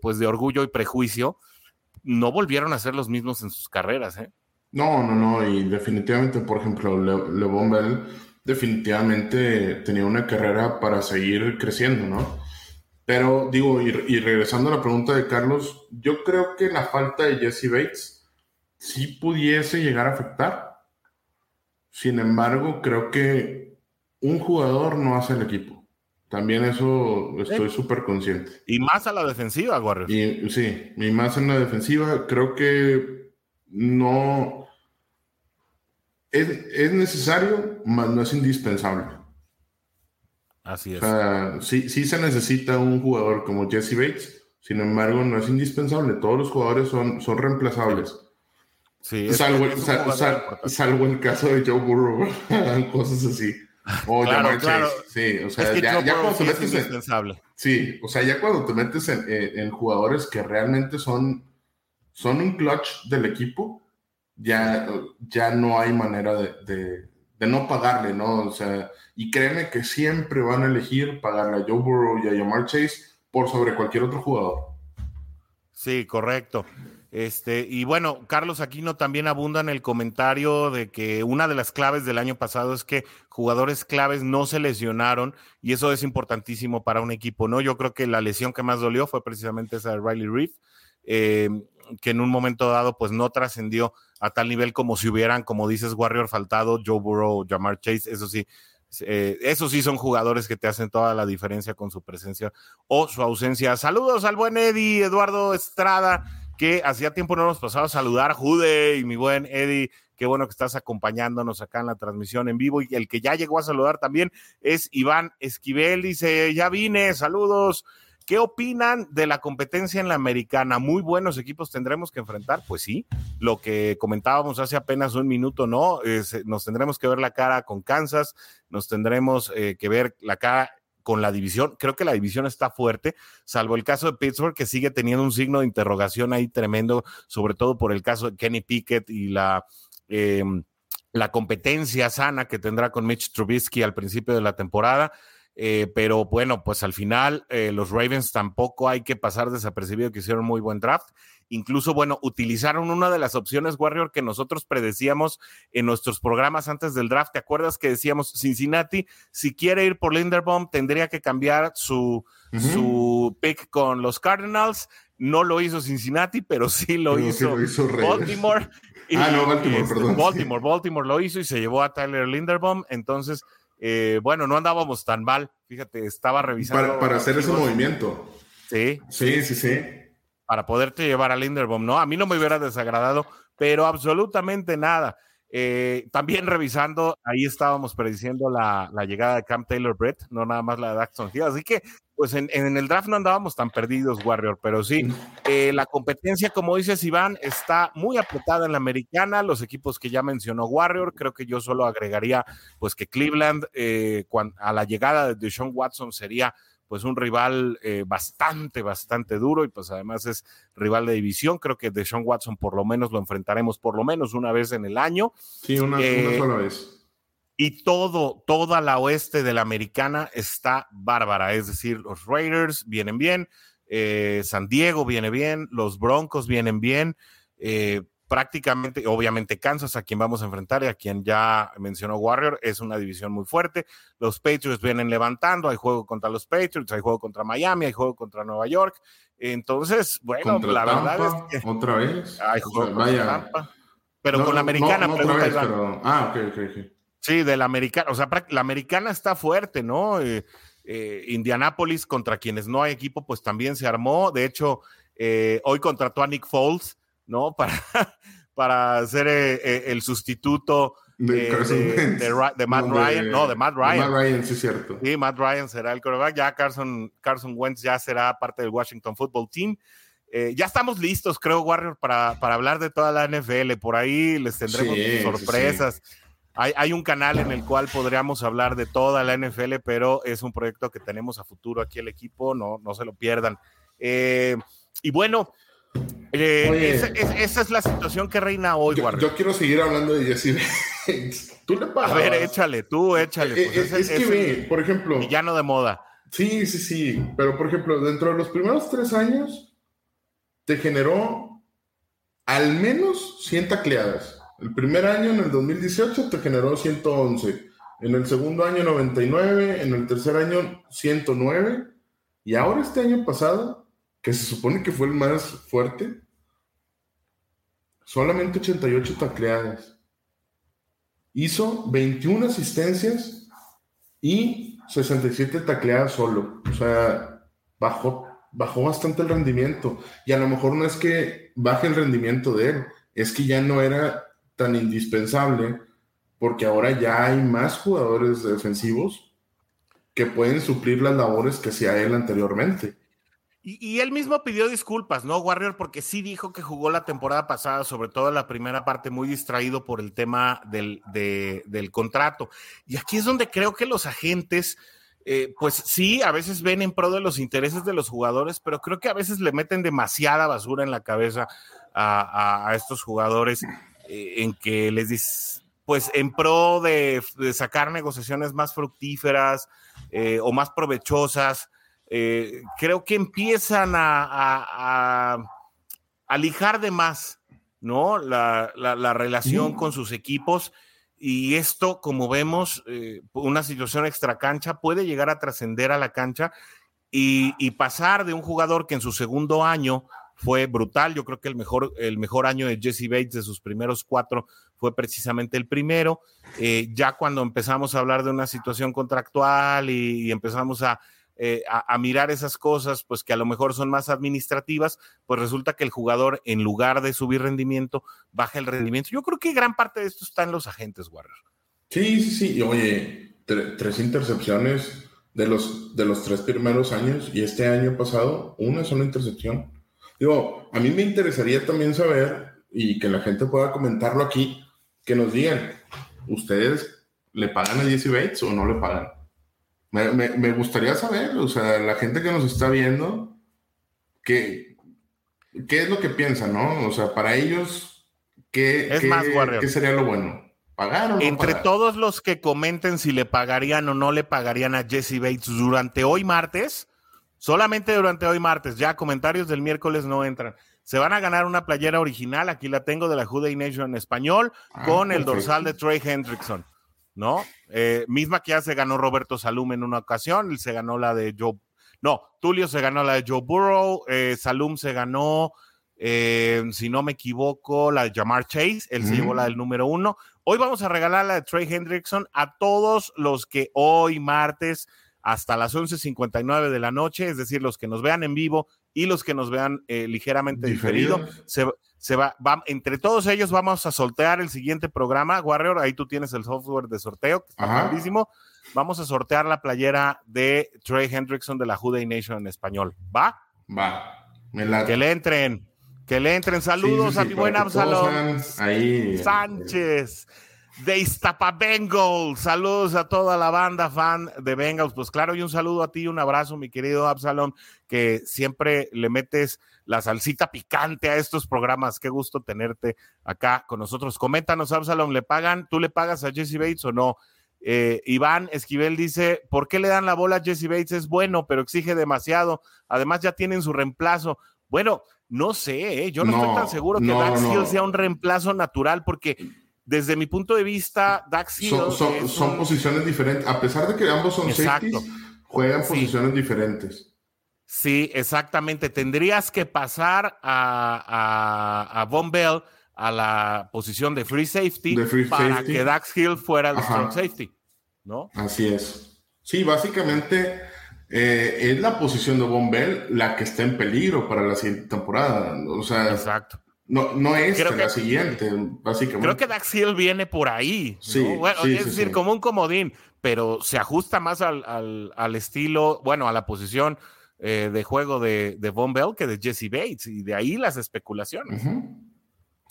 S2: pues de orgullo y prejuicio, no volvieron a ser los mismos en sus carreras. ¿eh?
S3: No, no, no, y definitivamente, por ejemplo, Le, Bell definitivamente tenía una carrera para seguir creciendo, ¿no? Pero digo, y, regresando a la pregunta de Carlos, yo creo que la falta de Jesse Bates sí pudiese llegar a afectar. Sin embargo, creo que un jugador no hace el equipo. También eso estoy súper consciente.
S2: Y más a la defensiva, Warriors.
S3: Y, sí, y más en la defensiva. Creo que no, es, necesario, mas no es indispensable.
S2: Así es.
S3: O sea, sí, sí se necesita un jugador como Jesse Bates, sin embargo, no es indispensable. Todos los jugadores son, son reemplazables. Sí, salvo, salvo, el caso de Joe Burrow, [LAUGHS] cosas así. O
S2: claro, claro.
S3: Sí, o sea, ya, cuando te metes en, sí, o sea, ya cuando te metes en, en, jugadores que realmente son, son un clutch del equipo, ya, ya no hay manera de, no pagarle, ¿no? O sea, y créeme que siempre van a elegir pagarle a Joe Burrow y a Jamar Chase por sobre cualquier otro jugador.
S2: Sí, correcto. Este, y bueno, Carlos Aquino también abunda en el comentario de que una de las claves del año pasado es que jugadores claves no se lesionaron y eso es importantísimo para un equipo, ¿no? Yo creo que la lesión que más dolió fue precisamente esa de Riley Reef, eh, que en un momento dado pues no trascendió a tal nivel como si hubieran, como dices, Warrior faltado, Joe Burrow, Jamar Chase, eso sí, eh, esos sí son jugadores que te hacen toda la diferencia con su presencia o su ausencia. Saludos al buen Eddie, Eduardo Estrada, que hacía tiempo no nos pasaba a saludar, Jude y mi buen Eddie. Qué bueno que estás acompañándonos acá en la transmisión en vivo. Y el que ya llegó a saludar también es Iván Esquivel. Dice, ya vine, saludos ¿Qué opinan de la competencia en la americana? Muy buenos equipos tendremos que enfrentar, pues sí, lo que comentábamos hace apenas un minuto, ¿no? nos tendremos que ver la cara con Kansas, nos tendremos eh, que ver la cara con la división. Creo que la división está fuerte, salvo el caso de Pittsburgh, que sigue teniendo un signo de interrogación ahí tremendo, sobre todo por el caso de Kenny Pickett y la, em, la competencia sana que tendrá con Mitch Trubisky al principio de la temporada. Eh, pero bueno, pues al final eh, los Ravens tampoco hay que pasar desapercibido que hicieron muy buen draft. Incluso, bueno, utilizaron una de las opciones Warrior que nosotros predecíamos en nuestros programas antes del draft. ¿Te acuerdas que decíamos Cincinnati, si quiere ir por Linderbaum, tendría que cambiar su, su pick con los Cardinals? No lo hizo Cincinnati, pero sí lo, hizo, Baltimore.
S3: ah, no, Baltimore,
S2: este,
S3: perdón.
S2: Baltimore, Baltimore lo hizo y se llevó a Tyler Linderbaum. Entonces, eh, bueno, no andábamos tan mal. Fíjate, estaba revisando.
S3: Para, hacer ese movimiento.
S2: Sí.
S3: Sí, sí, sí.
S2: Para poderte llevar a Linderbaum, ¿no? A mí no me hubiera desagradado, pero absolutamente nada. Eh, también revisando, ahí estábamos prediciendo la, llegada de Cam Taylor Brett, no nada más la de Daxton Hill. Así que, pues en, el draft no andábamos tan perdidos, Warrior, pero sí, eh, la competencia, como dices, Iván, está muy apretada en la americana. Los equipos que ya mencionó Warrior, creo que yo solo agregaría, pues que Cleveland, eh, a la llegada de Deshaun Watson sería pues un rival eh, bastante, bastante duro y pues además es rival de división. Creo que de Sean Watson por lo menos lo enfrentaremos por lo menos una vez en el año.
S3: Sí, una, eh, sola vez.
S2: Y todo, toda la oeste de la americana está bárbara, es decir, los Raiders vienen bien, eh, San Diego viene bien, los Broncos vienen bien, prácticamente, obviamente Kansas, a quien vamos a enfrentar y a quien ya mencionó Warrior, es una división muy fuerte. Los Patriots vienen levantando, hay juego contra los Patriots, hay juego contra Miami, hay juego contra Nueva York. Entonces, bueno, la verdad es
S3: que. Otra vez.
S2: Hay juego contra Tampa. Pero con la americana,
S3: Ah, ok, ok, ok.
S2: Sí, de la americana, o sea, la americana está fuerte, ¿no? Eh, eh, Indianápolis, contra quienes no hay equipo, pues también se armó. De hecho, eh, hoy contrató a Nick Foles ¿no? Para, [LAUGHS] para ser eh, eh, el sustituto de, de, Matt Ryan, no, de Matt Ryan.
S3: Matt Ryan, sí, cierto.
S2: Sí, Matt Ryan será el quarterback. Ya Carson, Carson Wentz ya será parte del Washington Football Team. Eh, ya estamos listos, creo, Warrior, para, para, hablar de toda la NFL. Por ahí les tendremos sorpresas. Hay, hay, un canal en el cual podríamos hablar de toda la NFL, pero es un proyecto que tenemos a futuro aquí el equipo, no, no se lo pierdan. y bueno, eh, esa, es la situación que reina hoy,
S3: yo, yo quiero seguir hablando de Jesse [LAUGHS]
S2: Tú le A ver, échale, tú échale.
S3: Eh, pues, es, que, por ejemplo.
S2: Villano de moda.
S3: Sí, sí, sí. Pero, por ejemplo, dentro de los primeros tres años, te generó al menos 100 tacleadas. El primer año, en el 2018, te generó 111. En el segundo año, 99. En el tercer año, 109. Y ahora, este año pasado, que se supone que fue el más fuerte, solamente 88 tacleadas. Hizo 21 asistencias y 67 tacleadas solo. O sea, bajó, bajó bastante el rendimiento. Y a lo mejor no es que baje el rendimiento de él, es que ya no era tan indispensable porque ahora ya hay más jugadores defensivos que pueden suplir las labores que hacía él anteriormente.
S2: Y, él mismo pidió disculpas, ¿no, Warrior? Porque sí dijo que jugó la temporada pasada, sobre todo la primera parte, muy distraído por el tema del, del contrato. Y aquí es donde creo que los agentes, eh, pues sí, a veces ven en pro de los intereses de los jugadores, pero creo que a veces le meten demasiada basura en la cabeza a, estos jugadores eh, en que les dice, pues en pro de, sacar negociaciones más fructíferas eh, o más provechosas eh, creo que empiezan a, a, lijar de más, ¿no? La, relación con sus equipos. Y esto, como vemos, eh, una situación extra cancha puede llegar a trascender a la cancha y, pasar de un jugador que en su segundo año fue brutal. Yo creo que el mejor, el mejor año de Jesse Bates de sus primeros cuatro fue precisamente el primero. Eh, ya cuando empezamos a hablar de una situación contractual y empezamos a, eh, a, mirar esas cosas, pues que a lo mejor son más administrativas, pues resulta que el jugador, en lugar de subir rendimiento, baja el rendimiento. Yo creo que gran parte de esto está en los agentes, Warrior.
S3: Sí, sí, sí. Oye, tres intercepciones de los, de los tres primeros años y este año pasado, una sola intercepción. Digo, a mí me interesaría también saber y que la gente pueda comentarlo aquí, que nos digan, ¿ustedes le pagan a Jesse Bates o no le pagan? Me, me, gustaría saber, o sea, la gente que nos está viendo, ¿qué, qué es lo que piensan, no? O sea, para ellos, ¿qué, qué sería lo bueno?
S2: Entre todos los que comenten si le pagarían o no le pagarían a Jesse Bates durante hoy martes, solamente durante hoy martes, ya comentarios del miércoles no entran. Se van a ganar una playera original, aquí la tengo de la Juday Nation en español, ah, con el dorsal de Trey Hendrickson, ¿no? Eh, misma que ya se ganó Roberto Salum en una ocasión, él se ganó la de Joe, no, Tulio se ganó la de Joe Burrow, eh, Salum se ganó, eh, si no me equivoco, la de Jamar Chase, él se llevó la del número uno. Hoy vamos a regalar la de Trey Hendrickson a todos los que hoy martes hasta las 11.59 de la noche, es decir, los que nos vean en vivo y los que nos vean eh, ligeramente diferido, se, va, entre todos ellos vamos a sortear el siguiente programa, Warrior, ahí tú tienes el software de sorteo, que está Vamos a sortear la playera de Trey Hendrickson de la Juday Nation en español. ¿Va?
S3: Va.
S2: Que le entren. Que le entren saludos a mi buen Absalom Sánchez de Iztapa Bengals. Saludos a toda la banda fan de Bengals. Pues claro, y un saludo a ti, un abrazo, mi querido Absalom, que siempre le metes la salsita picante a estos programas. Qué gusto tenerte acá con nosotros. Coméntanos, Absalom, ¿le pagan? ¿Tú le pagas a Jesse Bates o no? Eh, Iván Esquivel dice, ¿por qué le dan la bola a Jesse Bates? Es bueno, pero exige demasiado. Además ya tienen su reemplazo. Bueno, no sé, ¿eh? yo no, estoy tan seguro que Dax Hill sea un reemplazo natural porque desde mi punto de vista, Dax Hill...
S3: Son, posiciones diferentes, a pesar de que ambos son safeties, juegan posiciones diferentes.
S2: Sí, exactamente. Tendrías que pasar a, a, Von Bell a la posición de free safety para que Dax Hill fuera el strong safety, ¿no?
S3: Así es. Sí, básicamente eh, es la posición de Von Bell la que está en peligro para la siguiente temporada. O sea,
S2: Exacto.
S3: No, no es la siguiente, básicamente.
S2: Creo que Dax Hill viene por ahí. Sí, es decir, como un comodín, pero se ajusta más al, al, estilo, bueno, a la posición eh, de juego de, de, Von Bell que de Jesse Bates, y de ahí las especulaciones.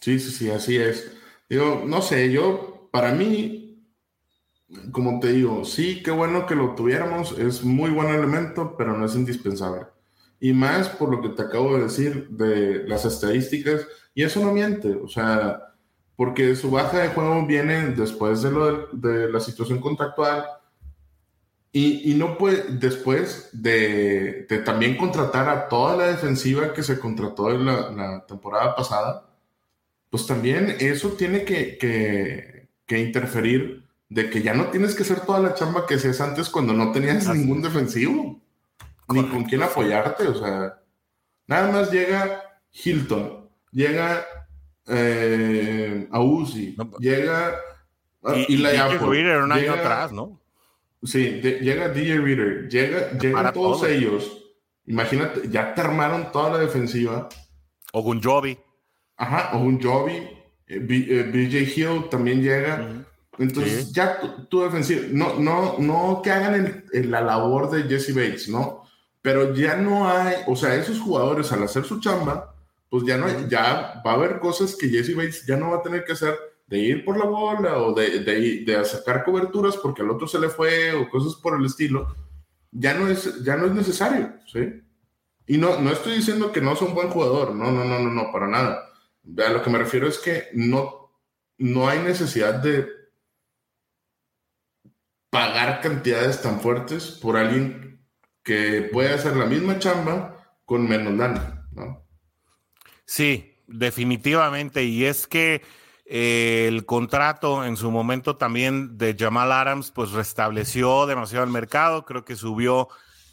S3: Sí, sí, sí, así es. Digo, no sé, yo, para mí, como te digo, sí, qué bueno que lo tuviéramos, es muy buen elemento, pero no es indispensable. Y más por lo que te acabo de decir de las estadísticas, y eso no miente, o sea, porque su baja de juego viene después de, lo de, la situación contractual y, y, no puede, después de, de, también contratar a toda la defensiva que se contrató en la, la temporada pasada, pues también eso tiene que, que, que interferir de que ya no tienes que hacer toda la chamba que hacías antes cuando no tenías ningún defensivo, ni con quién apoyarte, o sea, nada más llega Hilton, llega eh, Ausi, llega
S2: y, la DJ Reader un año atrás, ¿no?
S3: Sí, llega DJ Reader, llega, llegan todos ellos. Imagínate, ya te armaron toda la defensiva.
S2: O un Joby.
S3: Ajá, o un Joby. Eh, BJ eh, Hill también llega. Entonces, ya tu, defensivo, no, no, no que hagan la labor de Jesse Bates, ¿no? Pero ya no hay, o sea, esos jugadores al hacer su chamba, pues ya no hay, ya va a haber cosas que Jesse Bates ya no va a tener que hacer de ir por la bola o de, de, de sacar coberturas porque al otro se le fue o cosas por el estilo. Ya no es, ya no es necesario, ¿sí? Y no, no estoy diciendo que no es un buen jugador, no, no, no, no, no, para nada. A lo que me refiero es que no, no hay necesidad de pagar cantidades tan fuertes por alguien que puede hacer la misma chamba con menos lana.
S2: Sí, definitivamente. Y es que el contrato en su momento también de Jamal Adams, pues restableció demasiado el mercado, creo que subió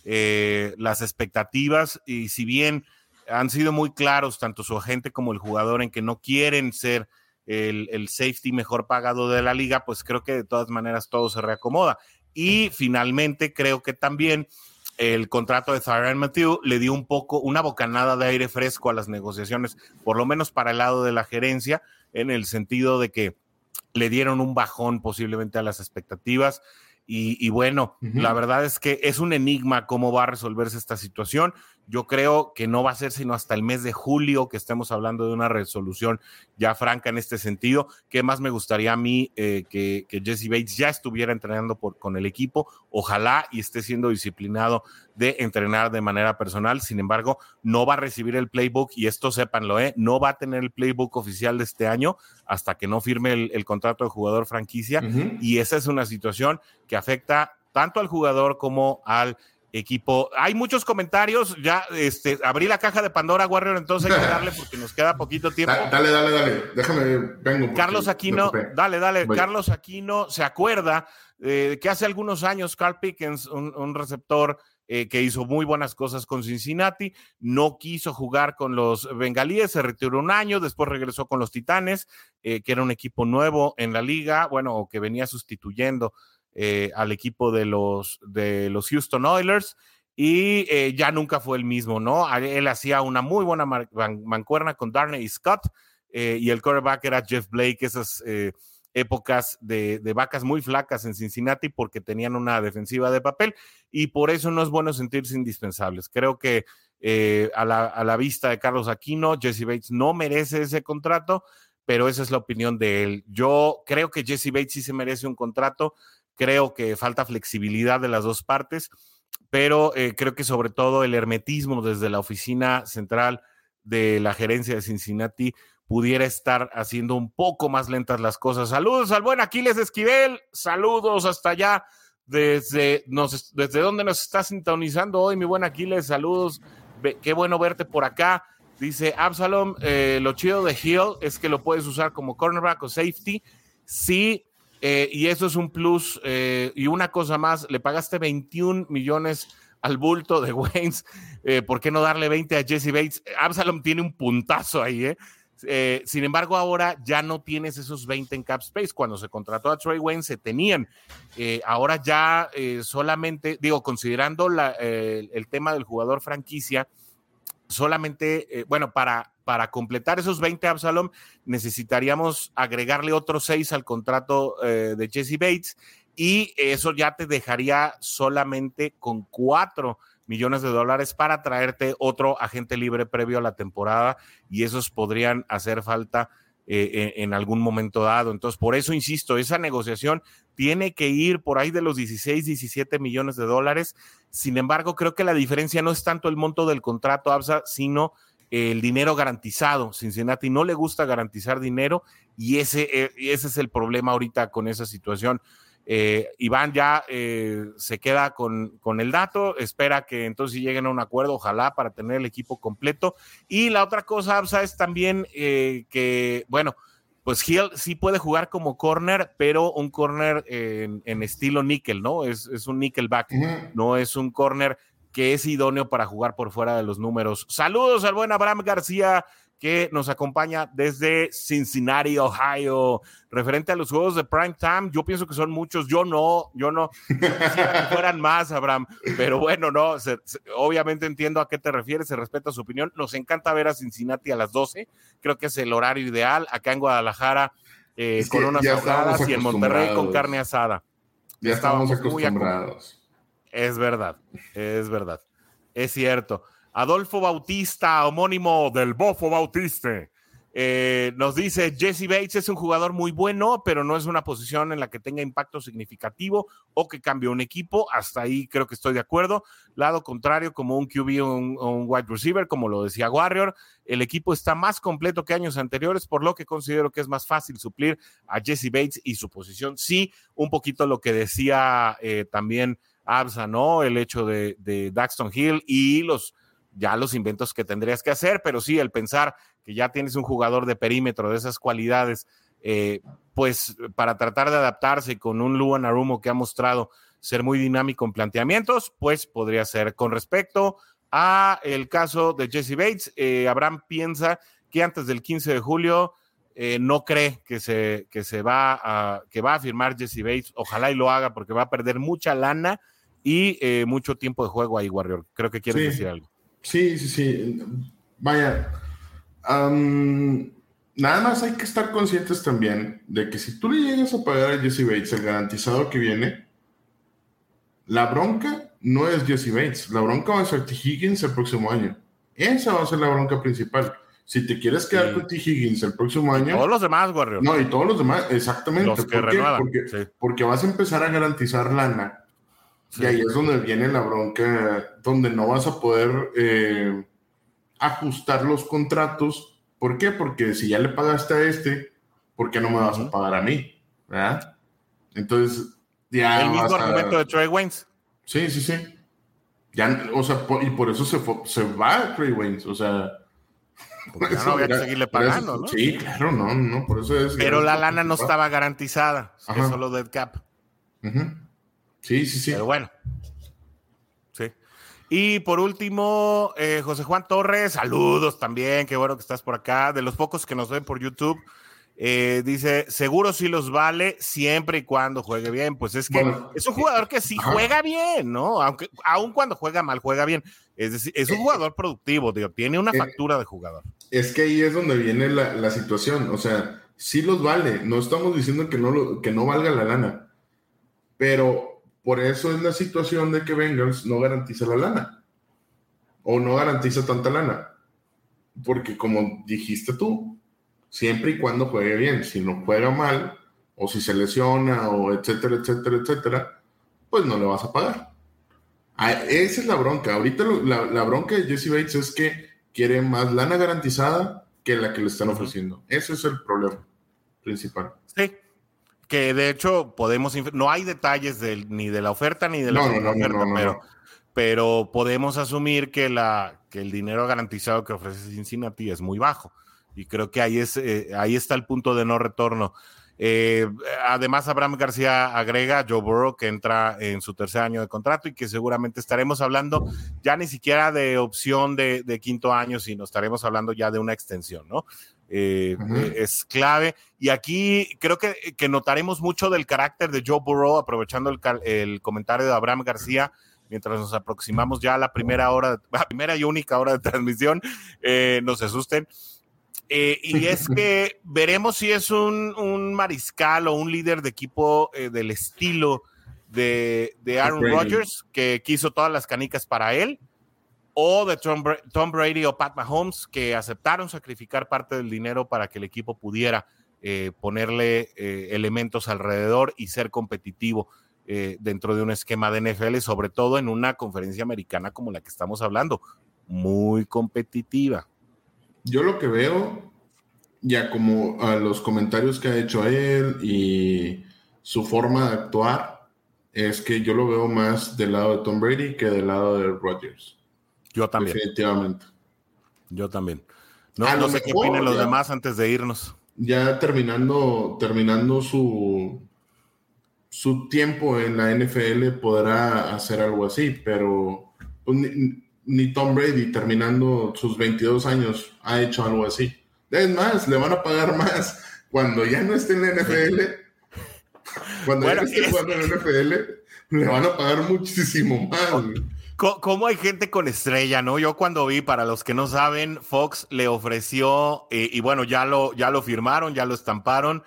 S2: eh, las expectativas y si bien han sido muy claros tanto su agente como el jugador en que no quieren ser el, safety mejor pagado de la liga, pues creo que de todas maneras todo se reacomoda. Y finalmente creo que también el contrato de Tyron Matthew le dio un poco una bocanada de aire fresco a las negociaciones, por lo menos para el lado de la gerencia, en el sentido de que le dieron un bajón posiblemente a las expectativas. Y, bueno, la verdad es que es un enigma cómo va a resolverse esta situación. Yo creo que no va a ser sino hasta el mes de julio que estemos hablando de una resolución ya franca en este sentido. ¿Qué más me gustaría a mí eh, que, Jesse Bates ya estuviera entrenando por, con el equipo? Ojalá y esté siendo disciplinado de entrenar de manera personal. Sin embargo, no va a recibir el playbook y esto sépanlo, ¿eh? no va a tener el playbook oficial de este año hasta que no firme el, contrato de jugador franquicia. Y esa es una situación que afecta tanto al jugador como al equipo. Hay muchos comentarios, ya este, abrí la caja de Pandora Warrior, entonces hay que [LAUGHS] darle porque nos queda poquito tiempo.
S3: Dale, dale, dale, déjame, vengo.
S2: Carlos Aquino, dale, dale, Carlos Aquino se acuerda eh, que hace algunos años Carl Pickens, un, receptor eh, que hizo muy buenas cosas con Cincinnati, no quiso jugar con los bengalíes, se retiró un año, después regresó con los Titanes, eh, que era un equipo nuevo en la liga, bueno, que venía sustituyendo eh, al equipo de los, de los Houston Oilers y eh, ya nunca fue el mismo, ¿no? Él hacía una muy buena mancuerna con Darnay Scott eh, y el quarterback era Jeff Blake, esas épocas de, vacas muy flacas en Cincinnati porque tenían una defensiva de papel y por eso no es bueno sentirse indispensables. Creo que a, la, a la vista de Carlos Aquino, Jesse Bates no merece ese contrato, pero esa es la opinión de él. Yo creo que Jesse Bates sí se merece un contrato Creo que falta flexibilidad de las dos partes, pero eh, creo que sobre todo el hermetismo desde la oficina central de la gerencia de Cincinnati pudiera estar haciendo un poco más lentas las cosas. Saludos al buen Aquiles Esquivel, saludos hasta allá desde, nos, desde donde nos estás sintonizando hoy, mi buen Aquiles, saludos, qué bueno verte por acá. Dice Absalom, eh, lo chido de Hill es que lo puedes usar como cornerback o safety. Sí, eh, y eso es un plus. Eh, y una cosa más, le pagaste 21 millones al bulto de Waynes. Eh, ¿Por qué no darle 20 a Jesse Bates? Absalom tiene un puntazo ahí, ¿eh? sin embargo, ahora ya no tienes esos 20 en cap space. Cuando se contrató a Troy Wayne se tenían. ahora ya solamente, digo, considerando el tema del jugador franquicia, solamente, bueno, para para completar esos 20 Absalom, necesitaríamos agregarle otros 6 al contrato eh, de Jesse Bates y eso ya te dejaría solamente con 4 millones de dólares para traerte otro agente libre previo a la temporada y esos podrían hacer falta eh, en, algún momento dado. Entonces, por eso insisto, esa negociación tiene que ir por ahí de los 16, 17 millones de dólares. Sin embargo, creo que la diferencia no es tanto el monto del contrato, ABSA, sino el dinero garantizado. Cincinnati no le gusta garantizar dinero y ese, eh, ese es el problema ahorita con esa situación. Eh, Iván ya eh, se queda con, con, el dato, espera que entonces lleguen a un acuerdo, ojalá, para tener el equipo completo. Y la otra cosa, Absa, es también que, bueno, pues Hill sí puede jugar como corner, pero un corner en, estilo níquel, ¿no? Es, es un nickelback, no es un corner que es idóneo para jugar por fuera de los números. Saludos al buen Abraham García que nos acompaña desde Cincinnati, Ohio. Referente a los juegos de prime time, yo pienso que son muchos. Yo no, yo no quisiera que fueran más, Abraham. Pero bueno, no, obviamente entiendo a qué te refieres, se respeta su opinión. Nos encanta ver a Cincinnati a las 12. Creo que es el horario ideal. Acá en Guadalajara, eh, con unas asadas y en Monterrey con carne asada.
S3: Ya estábamos acostumbrados.
S2: Es verdad, es verdad. Es cierto. Adolfo Bautista, homónimo del Bofo Bautista, eh, nos dice, Jesse Bates es un jugador muy bueno, pero no es una posición en la que tenga impacto significativo o que cambie un equipo. Hasta ahí creo que estoy de acuerdo. Lado contrario, como un QB o un, wide receiver, como lo decía Warrior, el equipo está más completo que años anteriores, por lo que considero que es más fácil suplir a Jesse Bates y su posición. Sí, un poquito lo que decía eh, también Absa, ¿no? El hecho de Daxton Hill y los ya los inventos que tendrías que hacer, pero sí el pensar que ya tienes un jugador de perímetro de esas cualidades, eh, pues para tratar de adaptarse con un Luan Arumo que ha mostrado ser muy dinámico en planteamientos, pues podría ser. Con respecto a el caso de Jesse Bates, eh, Abraham piensa que antes del 15 de julio eh, no cree que se, que se va a, que va a firmar Jesse Bates. Ojalá y lo haga porque va a perder mucha lana y mucho tiempo de juego ahí, Warrior. Creo que quieres decir algo.
S3: Sí, sí, sí. Vaya. nada más hay que estar conscientes también de que si tú le llegas a pagar a Jesse Bates el garantizado que viene, La bronca no es Jesse Bates, la bronca va a ser T. Higgins el próximo año. Esa va a ser la bronca principal. Si te quieres quedar con T. Higgins el próximo año.
S2: todos los demás, Warrior.
S3: No, y todos los demás, exactamente. Porque, porque, vas a empezar a garantizar lana. Y ahí es donde viene la bronca, donde no vas a poder eh, ajustar los contratos. ¿Por qué? Porque si ya le pagaste a este, ¿por qué no me vas a pagar a mí? ¿Verdad? Entonces, ya.
S2: El mismo argumento de Trey Waynes.
S3: Sí, sí, sí. Ya, o sea, y por eso se, se va Trey Waynes. O sea.
S2: Porque ya no [LAUGHS] había que seguirle pagando, ¿no?
S3: Sí, claro, no, no, por eso es.
S2: Pero la lana no estaba garantizada, es solo dead cap.
S3: Sí, sí, sí.
S2: Pero bueno. Sí. Y por último, eh, José Juan Torres, saludos también, qué bueno que estás por acá. De los pocos que nos ven por YouTube, eh, dice, seguro sí los vale siempre y cuando juegue bien. Pues es que es un jugador que sí juega bien, ¿no? Aunque aun cuando juega mal, juega bien. Es decir, es un eh, jugador productivo, tiene una factura de jugador.
S3: Es que ahí es donde viene la, situación. O sea, sí los vale. No estamos diciendo que no, que no valga la lana. Pero por eso es la situación de que Bengals no garantiza la lana. O no garantiza tanta lana. Porque como dijiste tú, siempre y cuando juegue bien. Si no juega mal, o si se lesiona, o etcétera, etcétera, etcétera, pues no le vas a pagar. Ah, esa es la bronca. Ahorita la, bronca de Jesse Bates es que quiere más lana garantizada que la que le están ofreciendo. Ese es el problema principal.
S2: Sí, que de hecho podemos, no hay detalles ni de la oferta ni de la oferta, pero, pero podemos asumir que, la, que el dinero garantizado que ofrece Cincinnati es muy bajo. Y creo que ahí, es, eh, ahí está el punto de no retorno. Eh, además, Abraham García agrega Joe Burrow que entra en su tercer año de contrato y que seguramente estaremos hablando ya ni siquiera de opción de, quinto año, sino estaremos hablando ya de una extensión, ¿no? Eh, es clave. Y aquí creo que, que, notaremos mucho del carácter de Joe Burrow, aprovechando el, el comentario de Abraham García mientras nos aproximamos ya a la primera hora, [LAUGHS] la primera y única hora de transmisión, no se asusten. Eh, y es que veremos si es un, mariscal o un líder de equipo eh, del estilo de, Aaron Rodgers, que quiso todas las canicas para él, o de Tom, Brady o Pat Mahomes, que aceptaron sacrificar parte del dinero para que el equipo pudiera eh, ponerle elementos alrededor y ser competitivo dentro de un esquema de NFL, sobre todo en una conferencia americana como la que estamos hablando, muy competitiva.
S3: Yo lo que veo, ya como a los comentarios que ha hecho él y su forma de actuar, es que yo lo veo más del lado de Tom Brady que del lado de Rodgers.
S2: Yo también.
S3: Definitivamente.
S2: Yo también. No, sé qué opinan los demás antes de irnos.
S3: Ya terminando, terminando su, su tiempo en la NFL podrá hacer algo así, pero pues, ni Tom Brady terminando sus 22 años ha hecho algo así. Es más, le van a pagar más cuando ya no esté en la NFL. Cuando ya no esté jugando en la NFL, le van a pagar muchísimo más.
S2: ¿Cómo hay gente con estrella, no? Yo cuando vi, para los que no saben, Fox le ofreció, eh, y bueno, ya lo, ya lo firmaron, ya lo estamparon,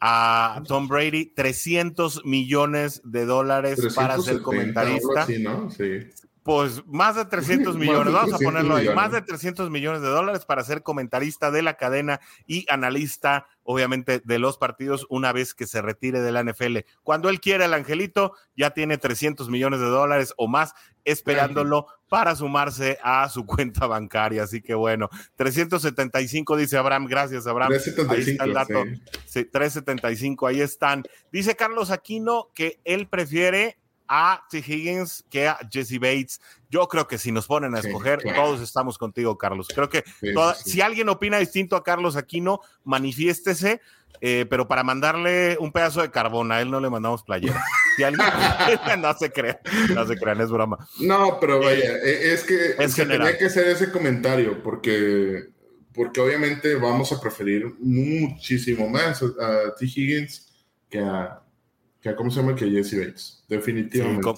S2: a Tom Brady 300 millones de dólares para ser comentarista. ¿no? Sí pues más de 300 [LAUGHS] millones, vamos a ponerlo ahí, más de 300 millones de dólares para ser comentarista de la cadena y analista, obviamente, de los partidos una vez que se retire de la NFL. Cuando él quiera, el angelito ya tiene 300 millones de dólares o más esperándolo para sumarse a su [LAUGHS] cuenta bancaria. Así que bueno, 375 dice Abraham, gracias Abraham. 375, ahí está el dato. Sí. 375, ahí están. Dice Carlos Aquino que él prefiere a T. Higgins que a Jesse Bates. Yo creo que si nos ponen a escoger, todos estamos contigo, Carlos. Creo que si alguien opina distinto a Carlos Aquino, manifiéstese, eh, pero para mandarle un pedazo de carbón, a él no le mandamos playera. Si alguien [LAUGHS] no se crean, no se crean, es broma.
S3: No, pero vaya, eh, es que es tenía que hacer ese comentario porque, porque obviamente vamos a preferir muchísimo más a T. Higgins que a ¿cómo se llama? Que Jesse Bates, definitivamente.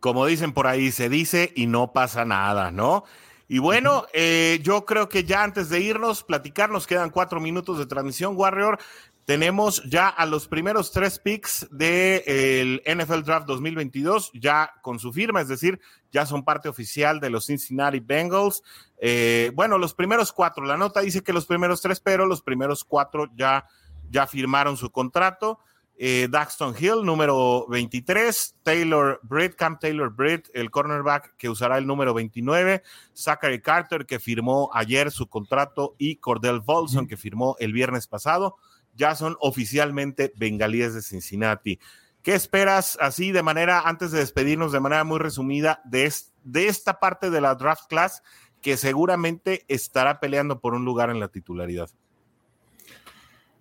S2: como, dicen por ahí, se dice y no pasa nada, ¿no? Y bueno, eh, yo creo que ya antes de irnos, platicar, nos quedan cuatro minutos de transmisión, Warrior. tenemos ya a los primeros tres picks del NFL Draft 2022, ya con su firma, es decir, ya son parte oficial de los Cincinnati Bengals. Eh, bueno, los primeros cuatro, la nota dice que los primeros tres, pero los primeros cuatro ya, ya firmaron su contrato. Eh, Daxton Hill, número 23, Taylor Britt, Camp Taylor Britt, el cornerback que usará el número 29, Zachary Carter, que firmó ayer su contrato, y Cordell Volson, que firmó el viernes pasado ya son oficialmente bengalíes de Cincinnati. ¿Qué esperas así de manera, antes de despedirnos de manera muy resumida, de, de esta parte de la draft class que seguramente estará peleando por un lugar en la titularidad?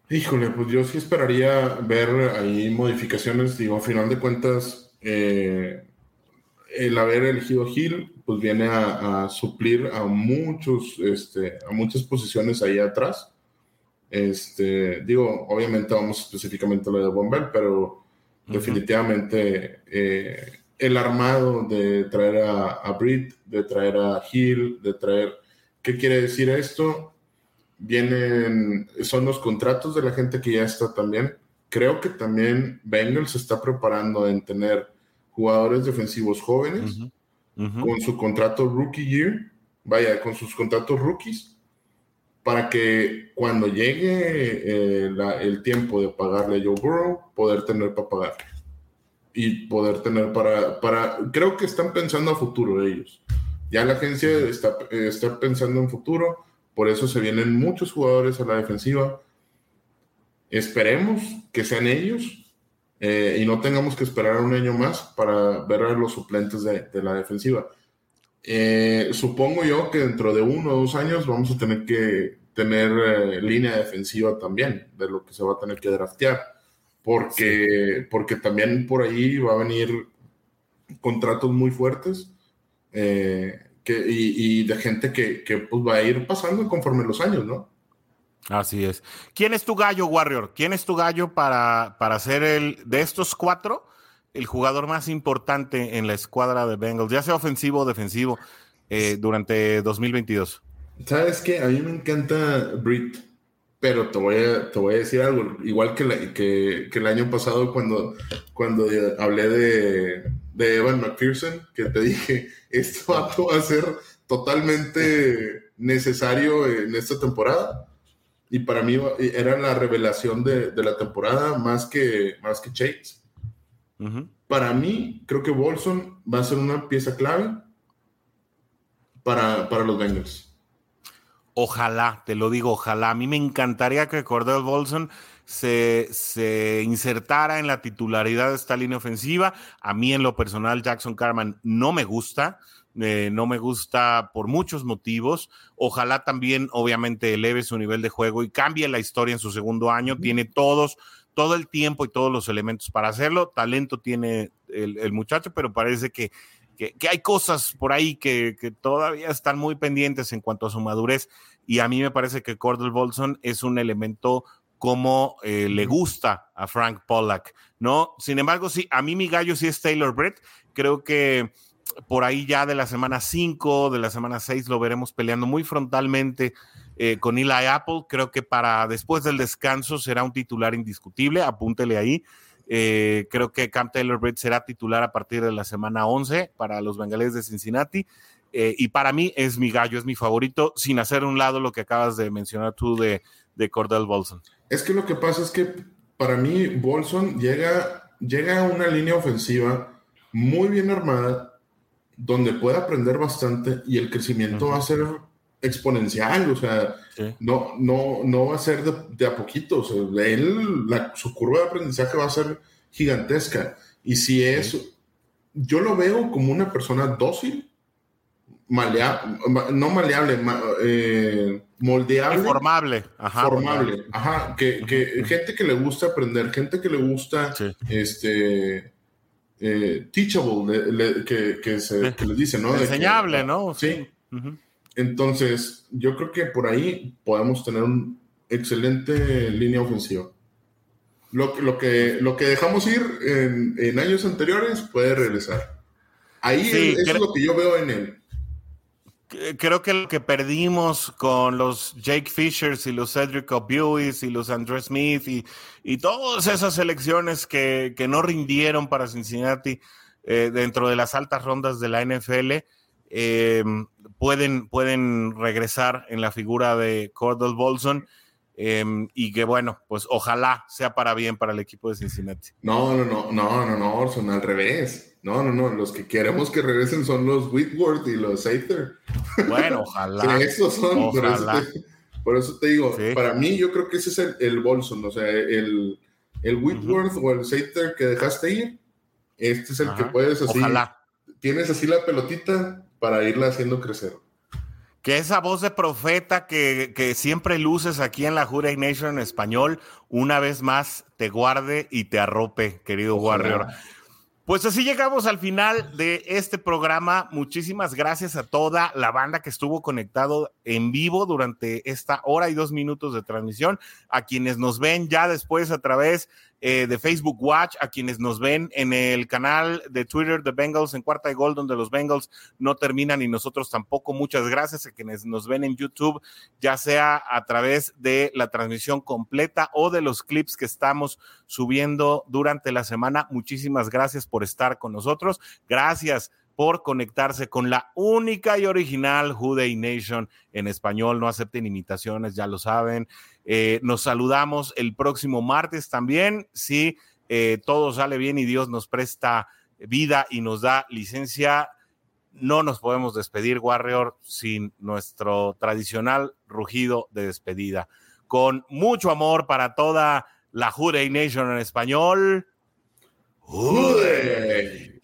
S3: Híjole, pues yo sí esperaría ver ahí modificaciones. Digo, a final de cuentas, eh, el haber elegido Hill, pues viene a, suplir a muchos, este, a muchas posiciones ahí atrás. Este, digo, obviamente vamos específicamente a lo de Bombel, pero definitivamente eh, el armado de traer a, a Britt, de traer a Hill, de traer... ¿Qué quiere decir esto? Vienen, son los contratos de la gente que ya está también. Creo que también Bengals se está preparando en tener jugadores defensivos jóvenes con su contrato rookie year, vaya, con sus contratos rookies para que cuando llegue eh, el tiempo de pagarle a Joe Burrow, poder tener para pagar. Y poder tener para, para... Creo que están pensando a futuro ellos. Ya la agencia está, está pensando en futuro, por eso se vienen muchos jugadores a la defensiva. Esperemos que sean ellos eh, y no tengamos que esperar un año más para ver a los suplentes de, de la defensiva. Eh, supongo yo que dentro de uno o dos años vamos a tener que tener eh, línea defensiva también, de lo que se va a tener que draftear, porque, porque también por ahí va a venir contratos muy fuertes eh, que, y, de gente que, que pues, va a ir pasando conforme los años, ¿no?
S2: Así es. ¿Quién es tu gallo, Warrior? ¿Quién es tu gallo para, para ser el de estos cuatro? el jugador más importante en la escuadra de Bengals, ya sea ofensivo o defensivo, eh, durante 2022?
S3: ¿Sabes qué? A mí me encanta Brit, pero te voy a, te voy a decir algo, igual que, que, el año pasado cuando, cuando hablé de, de Evan McPherson, que te dije, [LAUGHS] esto va a ser totalmente necesario en esta temporada. Y para mí era la revelación de, de la temporada más que, más que Chase. Para mí, creo que Bolson va a ser una pieza clave para, para los Bengals.
S2: Ojalá, te lo digo, ojalá. A mí me encantaría que Cordell Bolson se, se, insertara en la titularidad de esta línea ofensiva. A mí, en lo personal, Jackson Carman no me gusta. Eh, no me gusta por muchos motivos. Ojalá también, obviamente, eleve su nivel de juego y cambie la historia en su segundo año. Tiene todos todo el tiempo y todos los elementos para hacerlo. Talento tiene el, muchacho, pero parece que, hay cosas por ahí que, todavía están muy pendientes en cuanto a su madurez. Y a mí me parece que Cordell Bolson es un elemento como eh, le gusta a Frank Pollack, ¿no? Sin embargo, sí, a mí mi gallo sí es Taylor Britt. Creo que por ahí ya de la semana 5, de la semana 6 lo veremos peleando muy frontalmente eh, con Eli Apple. Creo que para después del descanso será un titular indiscutible, apúntele ahí. Eh, creo que Cam Taylor Britt será titular a partir de la semana 11 para los Bengales de Cincinnati. Eh, y para mí es mi gallo, es mi favorito, sin hacer un lado lo que acabas de mencionar tú de, de Cordell Bolson.
S3: Es que lo que pasa es que para mí Bolson llega, llega a una línea ofensiva muy bien armada, donde puede aprender bastante y el crecimiento va a ser exponencial, o sea, no, no, no va a ser de, a poquito, o sea, él, su curva de aprendizaje va a ser gigantesca. Y si es, yo lo veo como una persona dócil, maleable, no maleable, eh, moldeable.
S2: Formable, ajá.
S3: Formable, ajá, que, que gente que le gusta aprender, gente que le gusta, este... Eh, teachable, que, que, se, que le dice, ¿no?
S2: Enseñable, ¿no?
S3: Sí. Entonces, yo creo que por ahí podemos tener una excelente línea ofensiva. Lo, lo, que, lo que dejamos ir en, años anteriores puede regresar. Ahí es, lo que yo veo en él.
S2: Creo que lo que perdimos con los Jake Fishers y los Cedric O'Buis y los Andrew Smith y, y todas esas selecciones que, que, no rindieron para Cincinnati eh, dentro de las altas rondas de la NFL, eh, pueden, pueden regresar en la figura de Cordell Bolson. Em, y que bueno, pues ojalá sea para bien para el equipo de Cincinnati.
S3: No, no, no, no, no, no, Orson, al revés. No, no, no, los que queremos que regresen son los Whitworth y los Sater.
S2: Bueno, [LAUGHS] ojalá.
S3: Esos son, Por, eso te, digo, para mí yo creo que ese es el, el Bolson, o sea, el, el Whitworth o el Sater que dejaste ir, este es el que puedes así. Ojalá. Tienes así la pelotita para irla haciendo crecer
S2: que esa voz de profeta que, que, siempre luces aquí en la Jura Nation en español, una vez más te guarde y te arrope, querido Warrior. Pues así llegamos al final de este programa. Muchísimas gracias a toda la banda que estuvo conectado en vivo durante esta hora y dos minutos de transmisión, a quienes nos ven ya después a través eh, de Facebook Watch, a quienes nos ven en el canal de Twitter de Bengals en cuarta y gol, donde los Bengals no terminan y nosotros tampoco. Muchas gracias a quienes nos ven en YouTube, ya sea a través de la transmisión completa o de los clips que estamos subiendo durante la semana. Muchísimas gracias por estar con nosotros. Gracias por conectarse con la única y original Juday Nation en español. No acepten imitaciones, ya lo saben. Eh, nos saludamos el próximo martes también, si eh, todo sale bien y Dios nos presta vida y nos da licencia. No nos podemos despedir, Warrior, sin nuestro tradicional rugido de despedida. Con mucho amor para toda la Juday Nation en español. Juday.